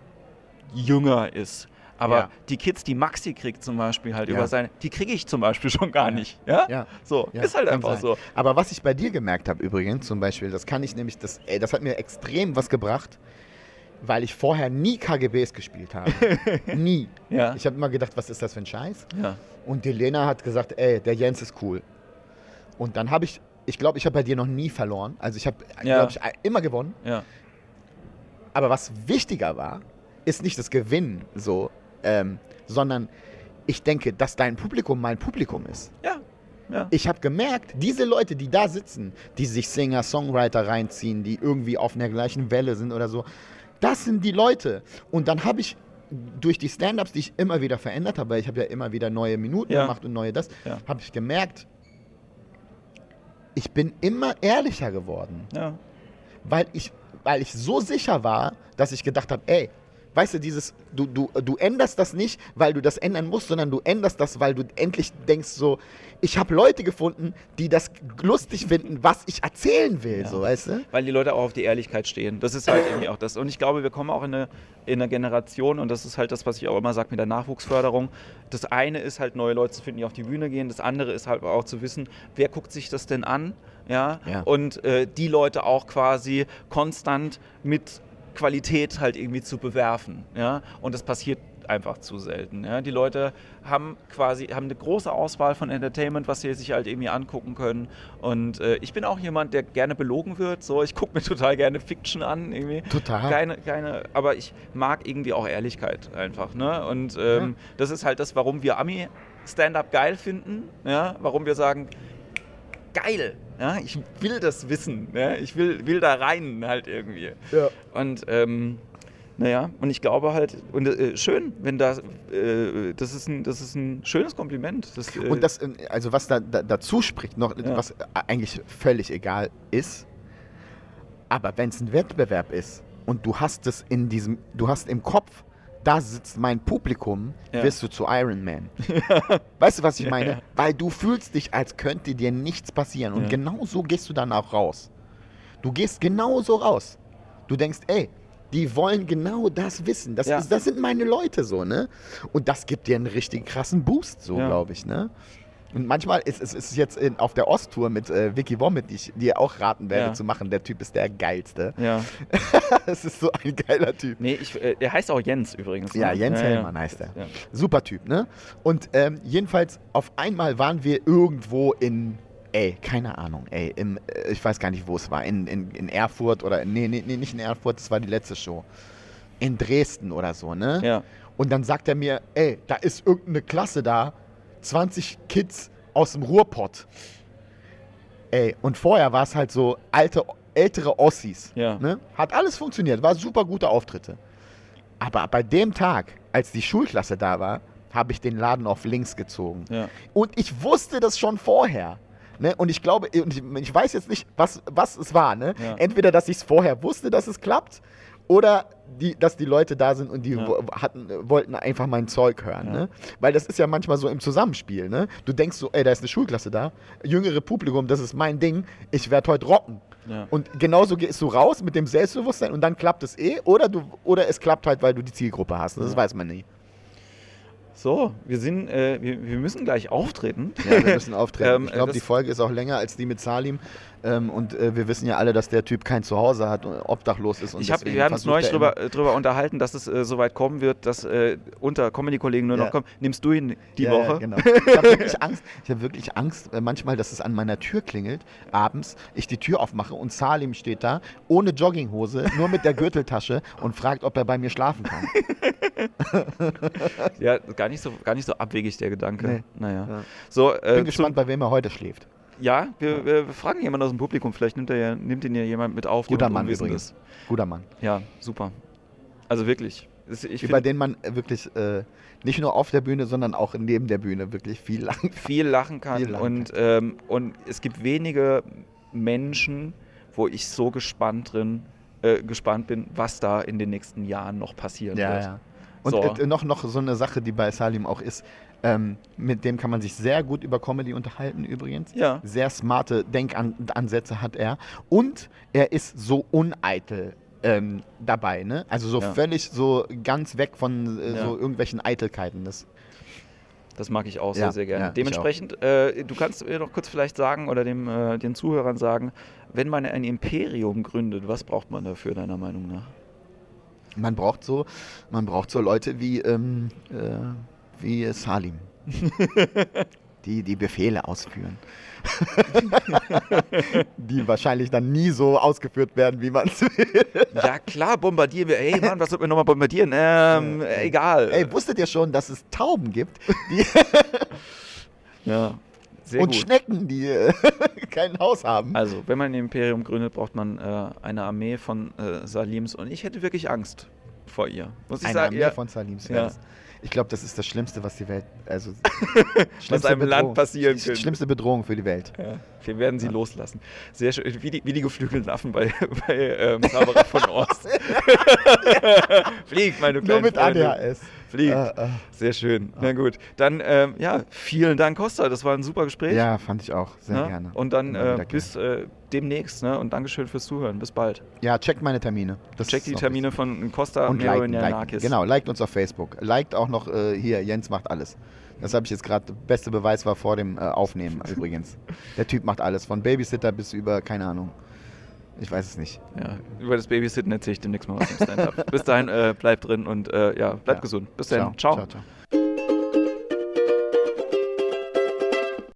jünger ist. Aber Ja. die Kids, die Maxi kriegt zum Beispiel halt Ja. über seine, die kriege ich zum Beispiel schon gar nicht. Ja? Ja. So, Ja, ist halt einfach sein. so. Aber was ich bei dir gemerkt habe übrigens, zum Beispiel, das kann ich nämlich, das, ey, das hat mir extrem was gebracht, weil ich vorher nie KGBs gespielt habe. nie. Ja. Ich habe immer gedacht, was ist das für ein Scheiß? ja. Und die Lena hat gesagt, ey, der Jens ist cool. Und dann habe ich, ich glaube, ich habe bei dir noch nie verloren. Also ich habe, Ja. glaube ich, immer gewonnen. Aber was wichtiger war, ist nicht das Gewinnen so, ähm, sondern ich denke, dass dein Publikum mein Publikum ist. Ja. Ja. Ich habe gemerkt, diese Leute, die da sitzen, die sich Singer, Songwriter reinziehen, die irgendwie auf einer gleichen Welle sind oder so, das sind die Leute. Und dann habe ich durch die Stand-ups, die ich immer wieder verändert habe, weil ich habe ja immer wieder neue Minuten Ja. gemacht und neue das, Ja. habe ich gemerkt, ich bin immer ehrlicher geworden ja. weil ich, weil ich so sicher war, dass ich gedacht habe, ey, weißt du, dieses, du, du, du änderst das nicht, weil du das ändern musst, sondern du änderst das, weil du endlich denkst so, ich habe Leute gefunden, die das lustig finden, was ich erzählen will, Ja. so, weißt du? Weil die Leute auch auf die Ehrlichkeit stehen. Das ist halt irgendwie auch das. Und ich glaube, wir kommen auch in eine, in eine Generation, und das ist halt das, was ich auch immer sage mit der Nachwuchsförderung. Das eine ist halt, neue Leute zu finden, die auf die Bühne gehen. Das andere ist halt auch zu wissen, wer guckt sich das denn an? Ja. Ja. Und äh, die Leute auch quasi konstant mit Qualität halt irgendwie zu bewerfen. Ja. Und das passiert einfach zu selten. Ja. Die Leute haben quasi haben eine große Auswahl von Entertainment, was sie sich halt irgendwie angucken können. Und äh, ich bin auch jemand, der gerne belogen wird. So, ich gucke mir total gerne Fiction an. Irgendwie. Total. Keine, keine, aber ich mag irgendwie auch Ehrlichkeit einfach. Ne? Und ähm, Ja. das ist halt das, warum wir Ami Stand-up geil finden. Ja? Warum wir sagen, geil. Ja? Ich will das wissen. Ja? Ich will, will da rein halt irgendwie. Ja. Und ähm, naja, und ich glaube halt, und äh, schön, wenn das, äh, das ist ein, das ist ein schönes Kompliment. Das, äh, Und das, äh, also was da, da dazu spricht, noch, Ja. was eigentlich völlig egal ist, aber wenn es ein Wettbewerb ist und du hast es in diesem, du hast im Kopf, da sitzt mein Publikum, Ja. wirst du zu Iron Man. Weißt du, was ich meine? ja. Weil du fühlst dich, als könnte dir nichts passieren. Und Ja. genau so gehst du dann auch raus. Du gehst genau so raus. Du denkst, ey, die wollen genau das wissen. Das, ist, das sind meine Leute so, ne? Und das gibt dir einen richtig krassen Boost, so glaube ich, ne? Und manchmal ist es jetzt in, auf der Osttour mit äh, Vicky Womit, die ich dir auch raten werde Ja. zu machen. Der Typ ist der geilste. Ja. Es ist so ein geiler Typ. Nee, ich, äh, der heißt auch Jens übrigens. Ja, ne? Jens Hellmann heißt er. Ja. Super Typ, ne? Und ähm, jedenfalls, auf einmal waren wir irgendwo in, ey, keine Ahnung, ey, im, äh, ich weiß gar nicht, wo es war, in, in, in Erfurt oder, nee, nee, nee, nicht in Erfurt, das war die letzte Show. In Dresden oder so, ne? Ja. Und dann sagt er mir, ey, da ist irgendeine Klasse da, 20 Kids aus dem Ruhrpott. Ey, und vorher war es halt so alte, ältere Ossis. Ja. Ne? Hat alles funktioniert, war super gute Auftritte. Aber bei dem Tag, als die Schulklasse da war, habe ich den Laden auf links gezogen. Ja. Und ich wusste das schon vorher. Ne? Und ich glaube, und ich, ich weiß jetzt nicht, was, was es war. Ne? Ja. Entweder, dass ich es vorher wusste, dass es klappt, oder die, dass die Leute da sind und die Ja. hatten, wollten einfach mein Zeug hören. Ja. Ne? Weil das ist ja manchmal so im Zusammenspiel. Ne? Du denkst so, ey, da ist eine Schulklasse da, jüngere Publikum, das ist mein Ding, ich werde heute rocken. Ja. Und genauso gehst du raus mit dem Selbstbewusstsein und dann klappt es eh, oder, du, oder es klappt halt, weil du die Zielgruppe hast. Das weiß man nie. So, wir sind, äh, wir, wir müssen gleich auftreten. Ja, wir müssen auftreten. Ähm, ich glaube, die Folge ist auch länger als die mit Salim. Ähm, und äh, wir wissen ja alle, dass der Typ kein Zuhause hat und obdachlos ist. Und Ich hab, wir haben uns neulich er drüber, drüber unterhalten, dass es äh, so weit kommen wird, dass äh, unter Comedy-Kollegen nur noch Ja. kommt. Nimmst du ihn die Ja, Woche? Ja, genau. Ich habe wirklich Angst, ich habe wirklich Angst äh, manchmal, dass es an meiner Tür klingelt, abends, ich die Tür aufmache und Salim steht da, ohne Jogginghose, nur mit der Gürteltasche und fragt, ob er bei mir schlafen kann. Ja, gar nicht so, gar nicht so abwegig der Gedanke. Nee. Naja. Ja. So, äh, Bin gespannt, bei wem er heute schläft. Ja, wir, wir fragen jemanden aus dem Publikum. Vielleicht nimmt, er ja, nimmt ihn ja jemand mit auf. Guter Mann übrigens. ist. Guter Mann. Ja, super. Also wirklich. Ich Über den man wirklich äh, nicht nur auf der Bühne, sondern auch neben der Bühne wirklich viel lang. viel lachen kann. Viel lachen und, ähm, und es gibt wenige Menschen, wo ich so gespannt drin, äh, gespannt bin, was da in den nächsten Jahren noch passieren wird. Und So. äh, noch, noch so eine Sache, die bei Salim auch ist, ähm, mit dem kann man sich sehr gut über Comedy unterhalten übrigens. Ja. Sehr smarte Denkansätze hat er. Und er ist so uneitel ähm, dabei, ne? Also so Ja. völlig so ganz weg von äh, Ja. so irgendwelchen Eitelkeiten. Das, Das mag ich auch Ja, sehr, sehr gerne. ja, Dementsprechend, äh, du kannst mir noch kurz vielleicht sagen oder dem, äh, den Zuhörern sagen, wenn man ein Imperium gründet, was braucht man dafür, deiner Meinung nach? man braucht so, man braucht so Leute wie, ähm, äh, wie Salim. die die Befehle ausführen. die wahrscheinlich dann nie so ausgeführt werden, wie man es will. Ja, klar, bombardieren wir. Ey, Mann, was sollten wir nochmal bombardieren? Ähm, äh, egal. Ey, wusstet ihr schon, dass es Tauben gibt die ja, sehr und gut. Schnecken, die äh, kein Haus haben? Also, wenn man ein Imperium gründet, braucht man äh, eine Armee von äh, Salims und ich hätte wirklich Angst vor ihr. Muss ich Eine sagen, Armee ja, von Salims Ja. Ich glaube, das ist das Schlimmste, was die Welt, also was einem Land Bedrohung- passieren die könnte. Schlimmste Bedrohung für die Welt. Ja, wir werden sie loslassen. Sehr schön, wie die, wie die geflügelten Affen bei, bei ähm, Zauberer von Ost. Flieg, meine Nur kleinen mit Freunde. ADHS. Flieg. Äh, äh. Sehr schön. Na gut. Dann, ähm, ja, vielen Dank, Costa. Das war ein super Gespräch. Ja, fand ich auch. Sehr ne? gerne. Und dann äh, bis äh, demnächst. Ne? Und Dankeschön fürs Zuhören. Bis bald. Ja, checkt meine Termine. Das Check ist die Termine von Costa. Und Mero liken, in liken. Nakis. Genau, liked uns auf Facebook. Liked auch noch äh, hier, Jens macht alles. Das habe ich jetzt gerade, beste Beweis war vor dem äh, Aufnehmen übrigens. Der Typ macht alles, von Babysitter bis über, keine Ahnung. Ich weiß es nicht. Ja, über das Babysitten erzähle ich demnächst mal was im Stand-Up. Bis dahin, äh, bleibt drin und äh, ja, bleibt Ja. gesund. Bis dann. Ciao. ciao. ciao.